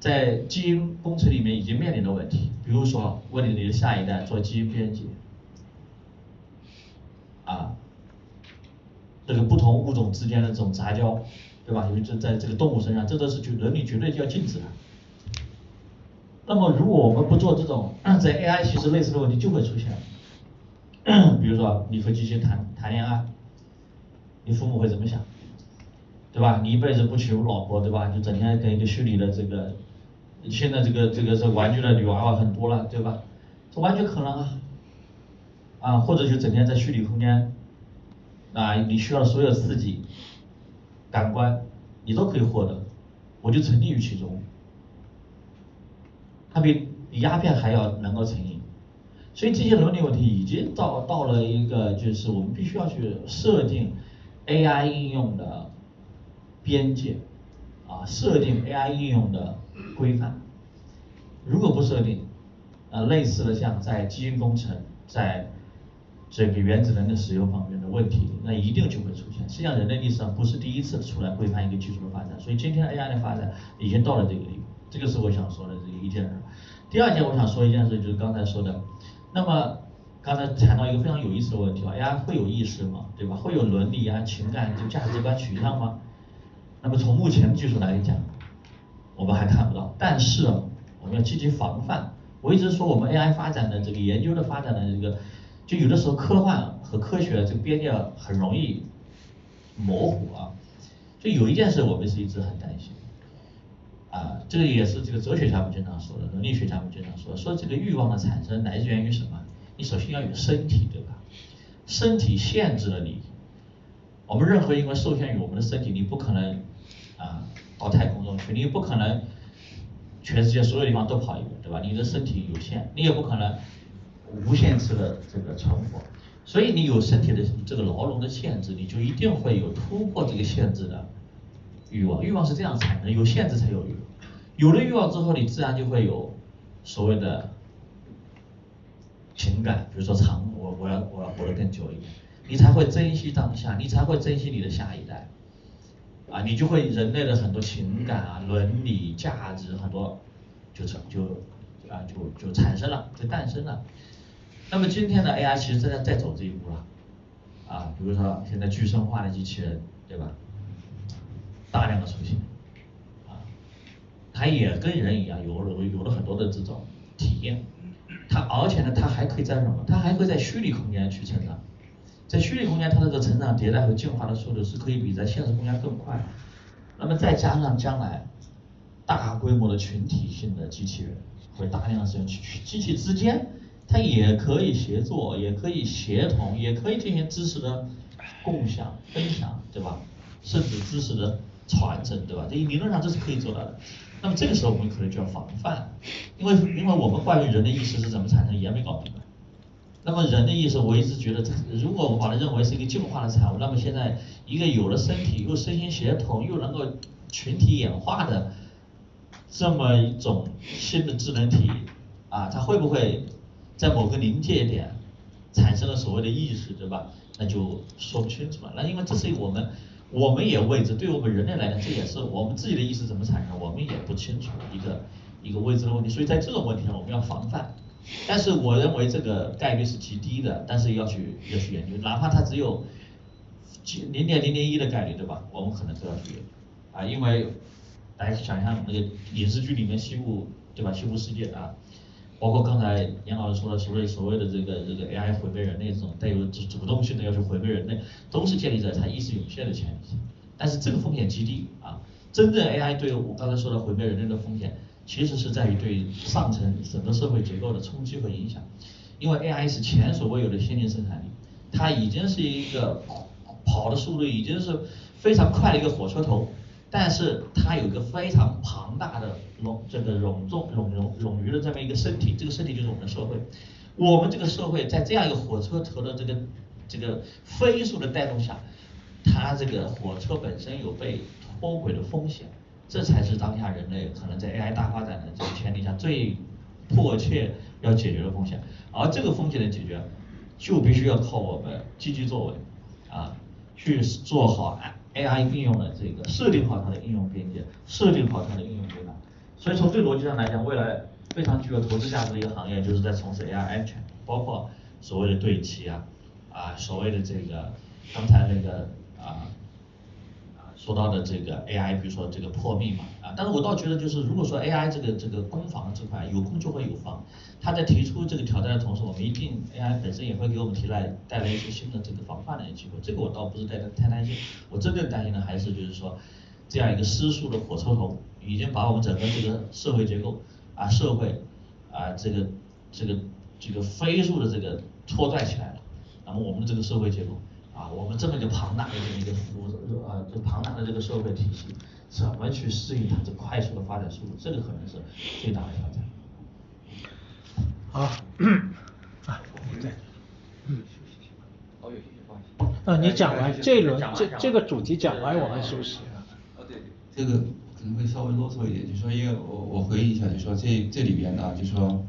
在基因工程里面已经面临的问题，比如说为你的下一代做基因编辑，啊，这个不同物种之间的这种杂交，对吧？尤其是在这个动物身上，这都是就伦理绝对就要禁止的。那么，如果我们不做这种，在 AI 其实类似的问题就会出现。比如说，你和机器谈谈恋爱，你父母会怎么想？对吧？你一辈子不娶老婆，对吧？就整天跟一个虚拟的这个，现在这个这个这玩具的女娃娃很多了，对吧？这完全可能啊。啊，或者就整天在虚拟空间，啊，你需要所有刺激、感官，你都可以获得，我就沉溺于其中。它比比鸦片还要能够成瘾，所以这些伦理问题已经到到了一个，就是我们必须要去设定 AI 应用的边界，啊，设定 AI 应用的规范。如果不设定，呃，类似的像在基因工程，在这个原子能的使用方面的问题，那一定就会出现。实际上，人类历史上不是第一次出来规范一个技术的发展，所以今天 AI 的发展已经到了这个地步。这个是我想说的这个一件事。第二件我想说一件事，就是刚才说的，那么刚才谈到一个非常有意思的问题啊，AI 会有意识吗？对吧？会有伦理啊、情感、就价值观取向吗？那么从目前的技术来讲，我们还看不到。但是我们要积极防范。我一直说我们 AI 发展的这个研究的发展的这个，就有的时候科幻和科学这个边界很容易模糊啊。就有一件事我们是一直很担心。啊，这个也是这个哲学家们经常说的，伦理学家们经常说，说这个欲望的产生来源于什么？你首先要有身体，对吧？身体限制了你，我们任何因为受限于我们的身体，你不可能啊到太空中去，你也不可能全世界所有地方都跑一遍，对吧？你的身体有限，你也不可能无限次的这个存活，所以你有身体的这个牢笼的限制，你就一定会有突破这个限制的欲望，欲望是这样产生，有限制才有欲。有了欲望之后，你自然就会有所谓的情感，比如说长，我我要我要活得更久一点，你才会珍惜当下，你才会珍惜你的下一代，啊，你就会人类的很多情感啊、伦理价值很多就成就啊就就产生了，就诞生了。那么今天的 AI 其实正在在走这一步了，啊，比如说现在具身化的机器人，对吧？大量的出现。它也跟人一样，有了有了很多的这种体验，它而且呢，它还可以在什么？它还会在虚拟空间去成长，在虚拟空间，它这个成长迭代和进化的速度是可以比在现实空间更快。那么再加上将来大规模的群体性的机器人会大量使用，机器之间它也可以协作，也可以协同，也可以进行知识的共享分享，对吧？甚至知识的传承，对吧？这理论上这是可以做到的。那么这个时候我们可能就要防范，因为因为我们关于人的意识是怎么产生也没搞明白。那么人的意识，我一直觉得，如果我们把它认为是一个进化的产物，那么现在一个有了身体又身心协同又能够群体演化的这么一种新的智能体啊，它会不会在某个临界点产生了所谓的意识，对吧？那就说不清楚了。那因为这是我们我们也未知，对我们人类来讲，这也是我们自己的意识怎么产生，我们也不清楚一个一个未知的问题。所以在这种问题上，我们要防范。但是我认为这个概率是极低的，但是要去要去研究，哪怕它只有零点零零一的概率，对吧？我们可能都要去研究啊，因为大家想象那个影视剧里面西部，对吧？西部世界啊，包括刚才严老师说的所谓所谓的这个这个 AI 毁灭人类这种带有主主动性的要去毁灭人类，都是建立在它意识涌现的前提，但是这个风险极低啊，真正 AI 对我刚才说的毁灭人类的风险。其实是在于对上层整个社会结构的冲击和影响，因为 AI 是前所未有的先进生产力，它已经是一个跑的速度已经是非常快的一个火车头，但是它有一个非常庞大的冗这个冗重冗冗冗余的这么一个身体，这个身体就是我们的社会，我们这个社会在这样一个火车头的这个这个飞速的带动下，它这个火车本身有被脱轨的风险。这才是当下人类可能在 AI 大发展的这个前提下最迫切要解决的风险，而这个风险的解决，就必须要靠我们积极作为，啊，去做好 AI 应用的这个设定好它的应用边界，设定好它的应用对象。所以从这逻辑上来讲，未来非常具有投资价值的一个行业，就是在从事 AI 安全，包括所谓的对齐啊，啊，所谓的这个刚才那个啊。说到的这个 AI，比如说这个破密嘛啊，但是我倒觉得就是，如果说 AI 这个这个攻防这块有攻就会有防，它在提出这个挑战的同时，我们一定 AI 本身也会给我们提来带来一些新的这个防范的一些机会，这个我倒不是太太担心，我真正担心的还是就是说，这样一个失速的火车头，已经把我们整个这个社会结构啊社会啊这个这个这个飞速的这个拖拽起来了，那么我们的这个社会结构。啊，我们这么一个庞大的这么一个服务，呃，这庞大的这个社会体系，怎么去适应它这快速的发展速度？这个可能是最大的挑战。好，啊，对，嗯？啊，你讲完这一轮这这个主题讲完，我们休息。啊，对，这个可能会稍微啰嗦一点，就说因为我我回忆一下，就说这这里边呢，就说。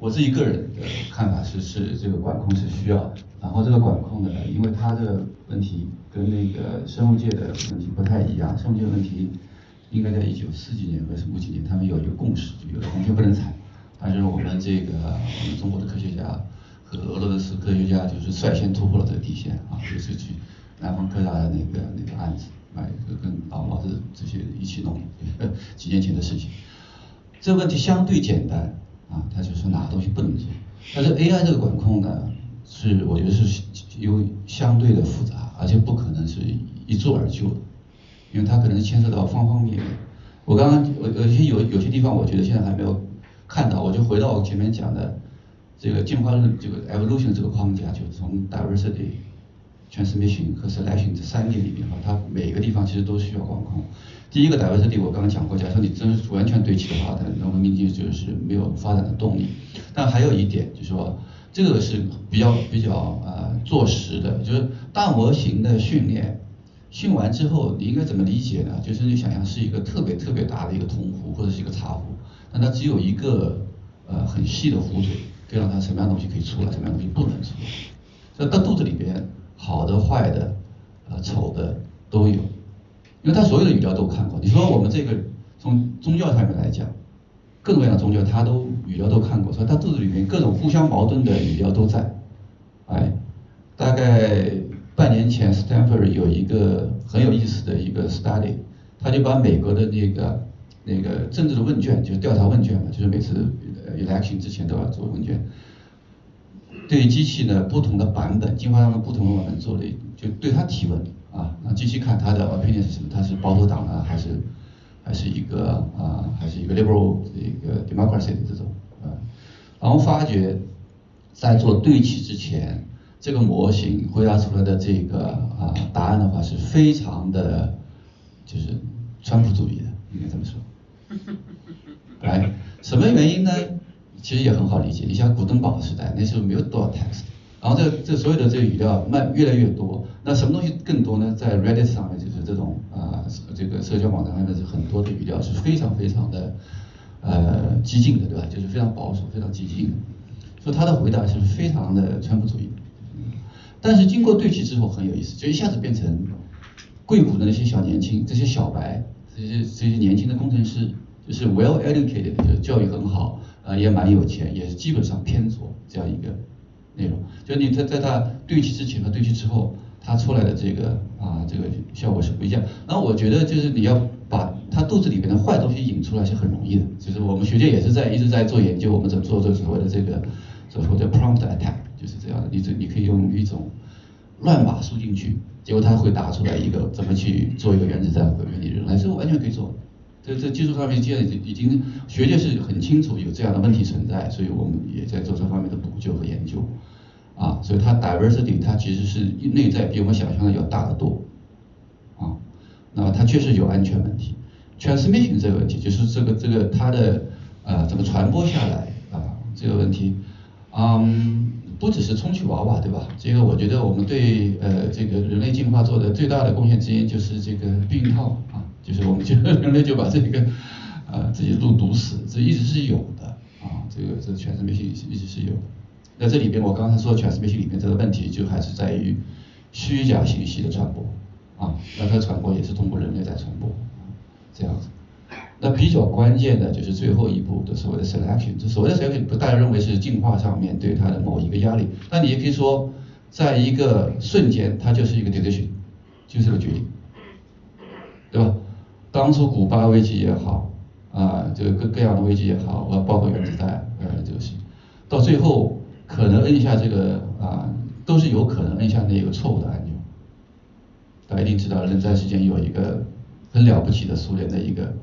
我自己个人的看法是，是这个管控是需要的。然后这个管控呢，因为它这个问题跟那个生物界的问题不太一样。生物界的问题应该在一九四几年还是五几年，他们有一个共识，就有的红血不能采。但是我们这个我们中国的科学家和俄罗斯科学家就是率先突破了这个底线啊，就是去南方科大的那个那个案子，啊，跟老毛子这些一起弄，几年前的事情。这个问题相对简单。啊，他就说哪个东西不能做，但是 AI 这个管控呢，是我觉得是有相对的复杂，而且不可能是一蹴而就的，因为它可能牵涉到方方面面。我刚刚我有些有有些地方，我觉得现在还没有看到，我就回到我前面讲的这个进化论这个 evolution 这个框架，就是从 diversity、transmission 和 selection 这三点里面，它每个地方其实都需要管控。第一个 diversity 我刚刚讲过，假设你真是完全对齐的话，它那文明就就是没有发展的动力。但还有一点就是说，这个是比较比较呃坐实的，就是大模型的训练，训完之后你应该怎么理解呢？就是你想象是一个特别特别大的一个铜壶或者是一个茶壶，但它只有一个呃很细的壶嘴，可以让它什么样东西可以出来，什么样东西不能出来。在它肚子里边，好的、坏的、呃丑的都有。因为他所有的语料都看过，你说我们这个从宗教上面来讲，各种各样的宗教他都语料都看过，所以他肚子里面各种互相矛盾的语料都在。哎，大概半年前，Stanford 有一个很有意思的一个 study，他就把美国的那个那个政治的问卷，就调查问卷嘛，就是每次 election 之前都要做问卷，对机器呢不同的版本，进化上的不同的版本做了，就对他提问。啊，那机器看他的 opinion 是什么？他是保守党呢，还是还是一个啊，还是一个 liberal 一个 democracy 的这种啊？然后发觉在做对齐之前，这个模型回答出来的这个啊答案的话是非常的，就是川普主义的，应该这么说，来，什么原因呢？其实也很好理解。你像古登堡时代，那时候没有多少 text，然后这这所有的这个语料慢越来越多，那什么东西更多呢？在 Reddit 上面就是这种啊、这个社交网站上面是很多的语料是非常非常的呃激进的，对吧？就是非常保守、非常激进的，所以他的回答是非常的川普主义。但是经过对齐之后很有意思，就一下子变成硅谷的那些小年轻、这些小白、这些这些年轻的工程师，就是 well educated，就是教育很好，呃，也蛮有钱，也是基本上偏左这样一个内容。就你在在他对齐之前和对齐之后，他出来的这个啊这个效果是不一样。那我觉得就是你要把他肚子里面的坏东西引出来是很容易的，就是我们学界也是在一直在做研究，我们怎么做这所谓的这个所谓的 prompt attack，就是这样的。你这你可以用一种乱码输进去，结果它会打出来一个怎么去做一个原子弹毁灭你人类，这个完全可以做。这这技术上面现在已经已经学界是很清楚有这样的问题存在，所以我们也在做这方面的补救和研究。啊，所以它 diversity 它其实是内在比我们想象的要大得多。啊，那么它确实有安全问题，transmission 这个问题就是这个这个它的呃怎么传播下来啊这个问题，嗯，不只是充气娃娃对吧？这个我觉得我们对呃这个人类进化做的最大的贡献之一就是这个避孕套啊，就是我们就人类就把这个呃自己路堵死，这一直是有的啊，这个这 transmission 一直是有的。那这里边我刚才说 transmission 里面这个问题就还是在于虚假信息的传播啊，那它传播也是通过人类在传播，这样子。那比较关键的就是最后一步的所谓的 selection，这所谓的 selection 不大家认为是进化上面对它的某一个压力，那你也可以说，在一个瞬间它就是一个 decision，就是个决定，对吧？当初古巴危机也好，啊，这个各各样的危机也好，呃，包括原子弹，呃，这个是，到最后可能摁下这个啊，都是有可能摁下那个错误的按钮。大家一定知道，冷战时间有一个很了不起的苏联的一个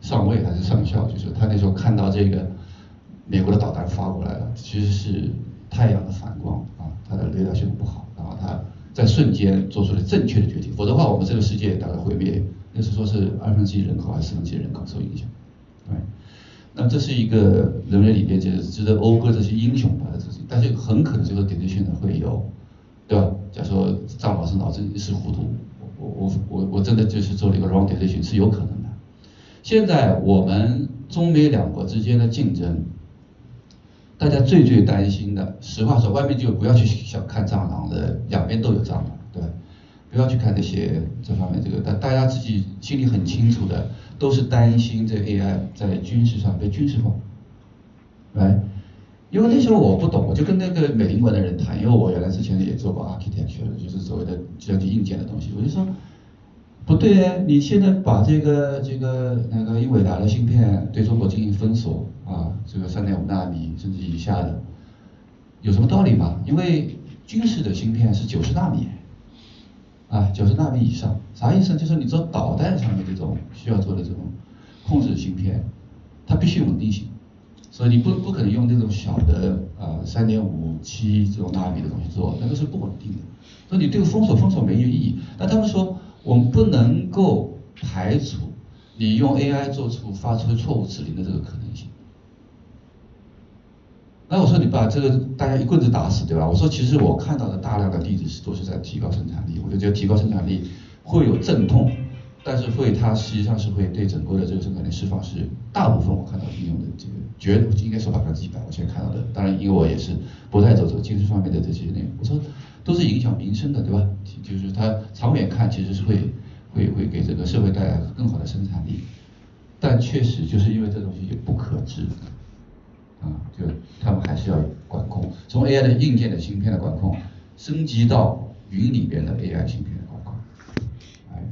上尉还是上校，就是他那时候看到这个美国的导弹发过来了，其实是太阳的反光啊，他的雷达系统不好，然后他在瞬间做出了正确的决定，否则的话，我们这个世界大概毁灭，就是说是二分之一人口还是四分之一人口受影响，对。那这是一个人类里边就是值得讴歌这些英雄吧，这是，但是很可能这个 decision 呢会有，对吧？假如说张老师脑子一时糊涂，我我我我真的就是做了一个 wrong decision 是有可能的。现在我们中美两国之间的竞争，大家最最担心的，实话说，外面就不要去小看蟑螂的，两边都有蟑螂，对？不要去看那些这方面这个，大大家自己心里很清楚的，都是担心这 AI 在军事上被军事化，来，因为那时候我不懂，我就跟那个美林馆的人谈，因为我原来之前也做过 architecture，就是所谓的计算机硬件的东西，我就说。不对哎，你现在把这个这个那个英伟达的芯片对中国进行封锁啊，这个三点五纳米甚至以下的，有什么道理吗？因为军事的芯片是九十纳米，啊，九十纳米以上，啥意思？就是你做导弹上面这种需要做的这种控制芯片，它必须稳定性，所以你不不可能用那种小的啊三点五七这种纳米的东西做，那个是不稳定的。所以你对封锁封锁没有意义。那他们说。我们不能够排除你用 AI 做出发出错误指令的这个可能性。那我说你把这个大家一棍子打死，对吧？我说其实我看到的大量的例子是都是在提高生产力，我就觉得提高生产力会有阵痛，但是会它实际上是会对整个的这个生产力释放是大部分我看到应用的这个绝应该说百分之一百，我现在看到的，当然因为我也是不太走走技术方面的这些内容，我说都是影响民生的，对吧？就是它长远看其实是会会会给这个社会带来更好的生产力，但确实就是因为这东西也不可知。啊，就他们还是要管控，从 AI 的硬件的芯片的管控，升级到云里边的 AI 芯片的管控，哎，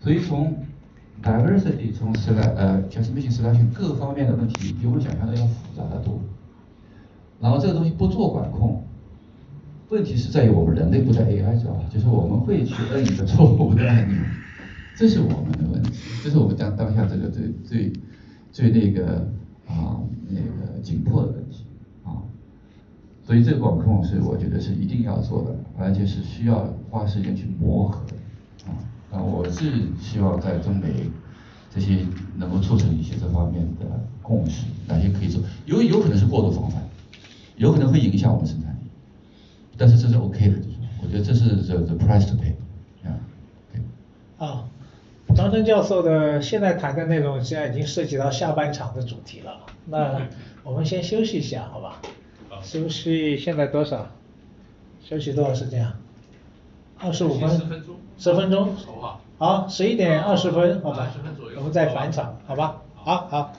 所以从 diversity 从 select 呃 transmission selection 各方面的问题，比我们想象的要复杂的多。然后这个东西不做管控，问题是在于我们人类不在 AI 知道吧？就是我们会去摁一个错误的按钮，这是我们的问题，这是我们当当下这个最最最那个。啊，那个紧迫的问题啊，所以这个管控是我觉得是一定要做的，而且是需要花时间去磨合啊。啊，我是希望在中美这些能够促成一些这方面的共识，哪些可以做，有有可能是过度防范，有可能会影响我们生产力，但是这是 OK 的，就是我觉得这是 the the price to pay，啊，对。啊，张真教授的现在谈的内容现在已经涉及到下半场的主题了，那我们先休息一下，好吧？休息现在多少？休息多少时间啊？二十五分。十分钟。十分钟好十一点二十分，好吧20分左右我们再返场，好吧？好好。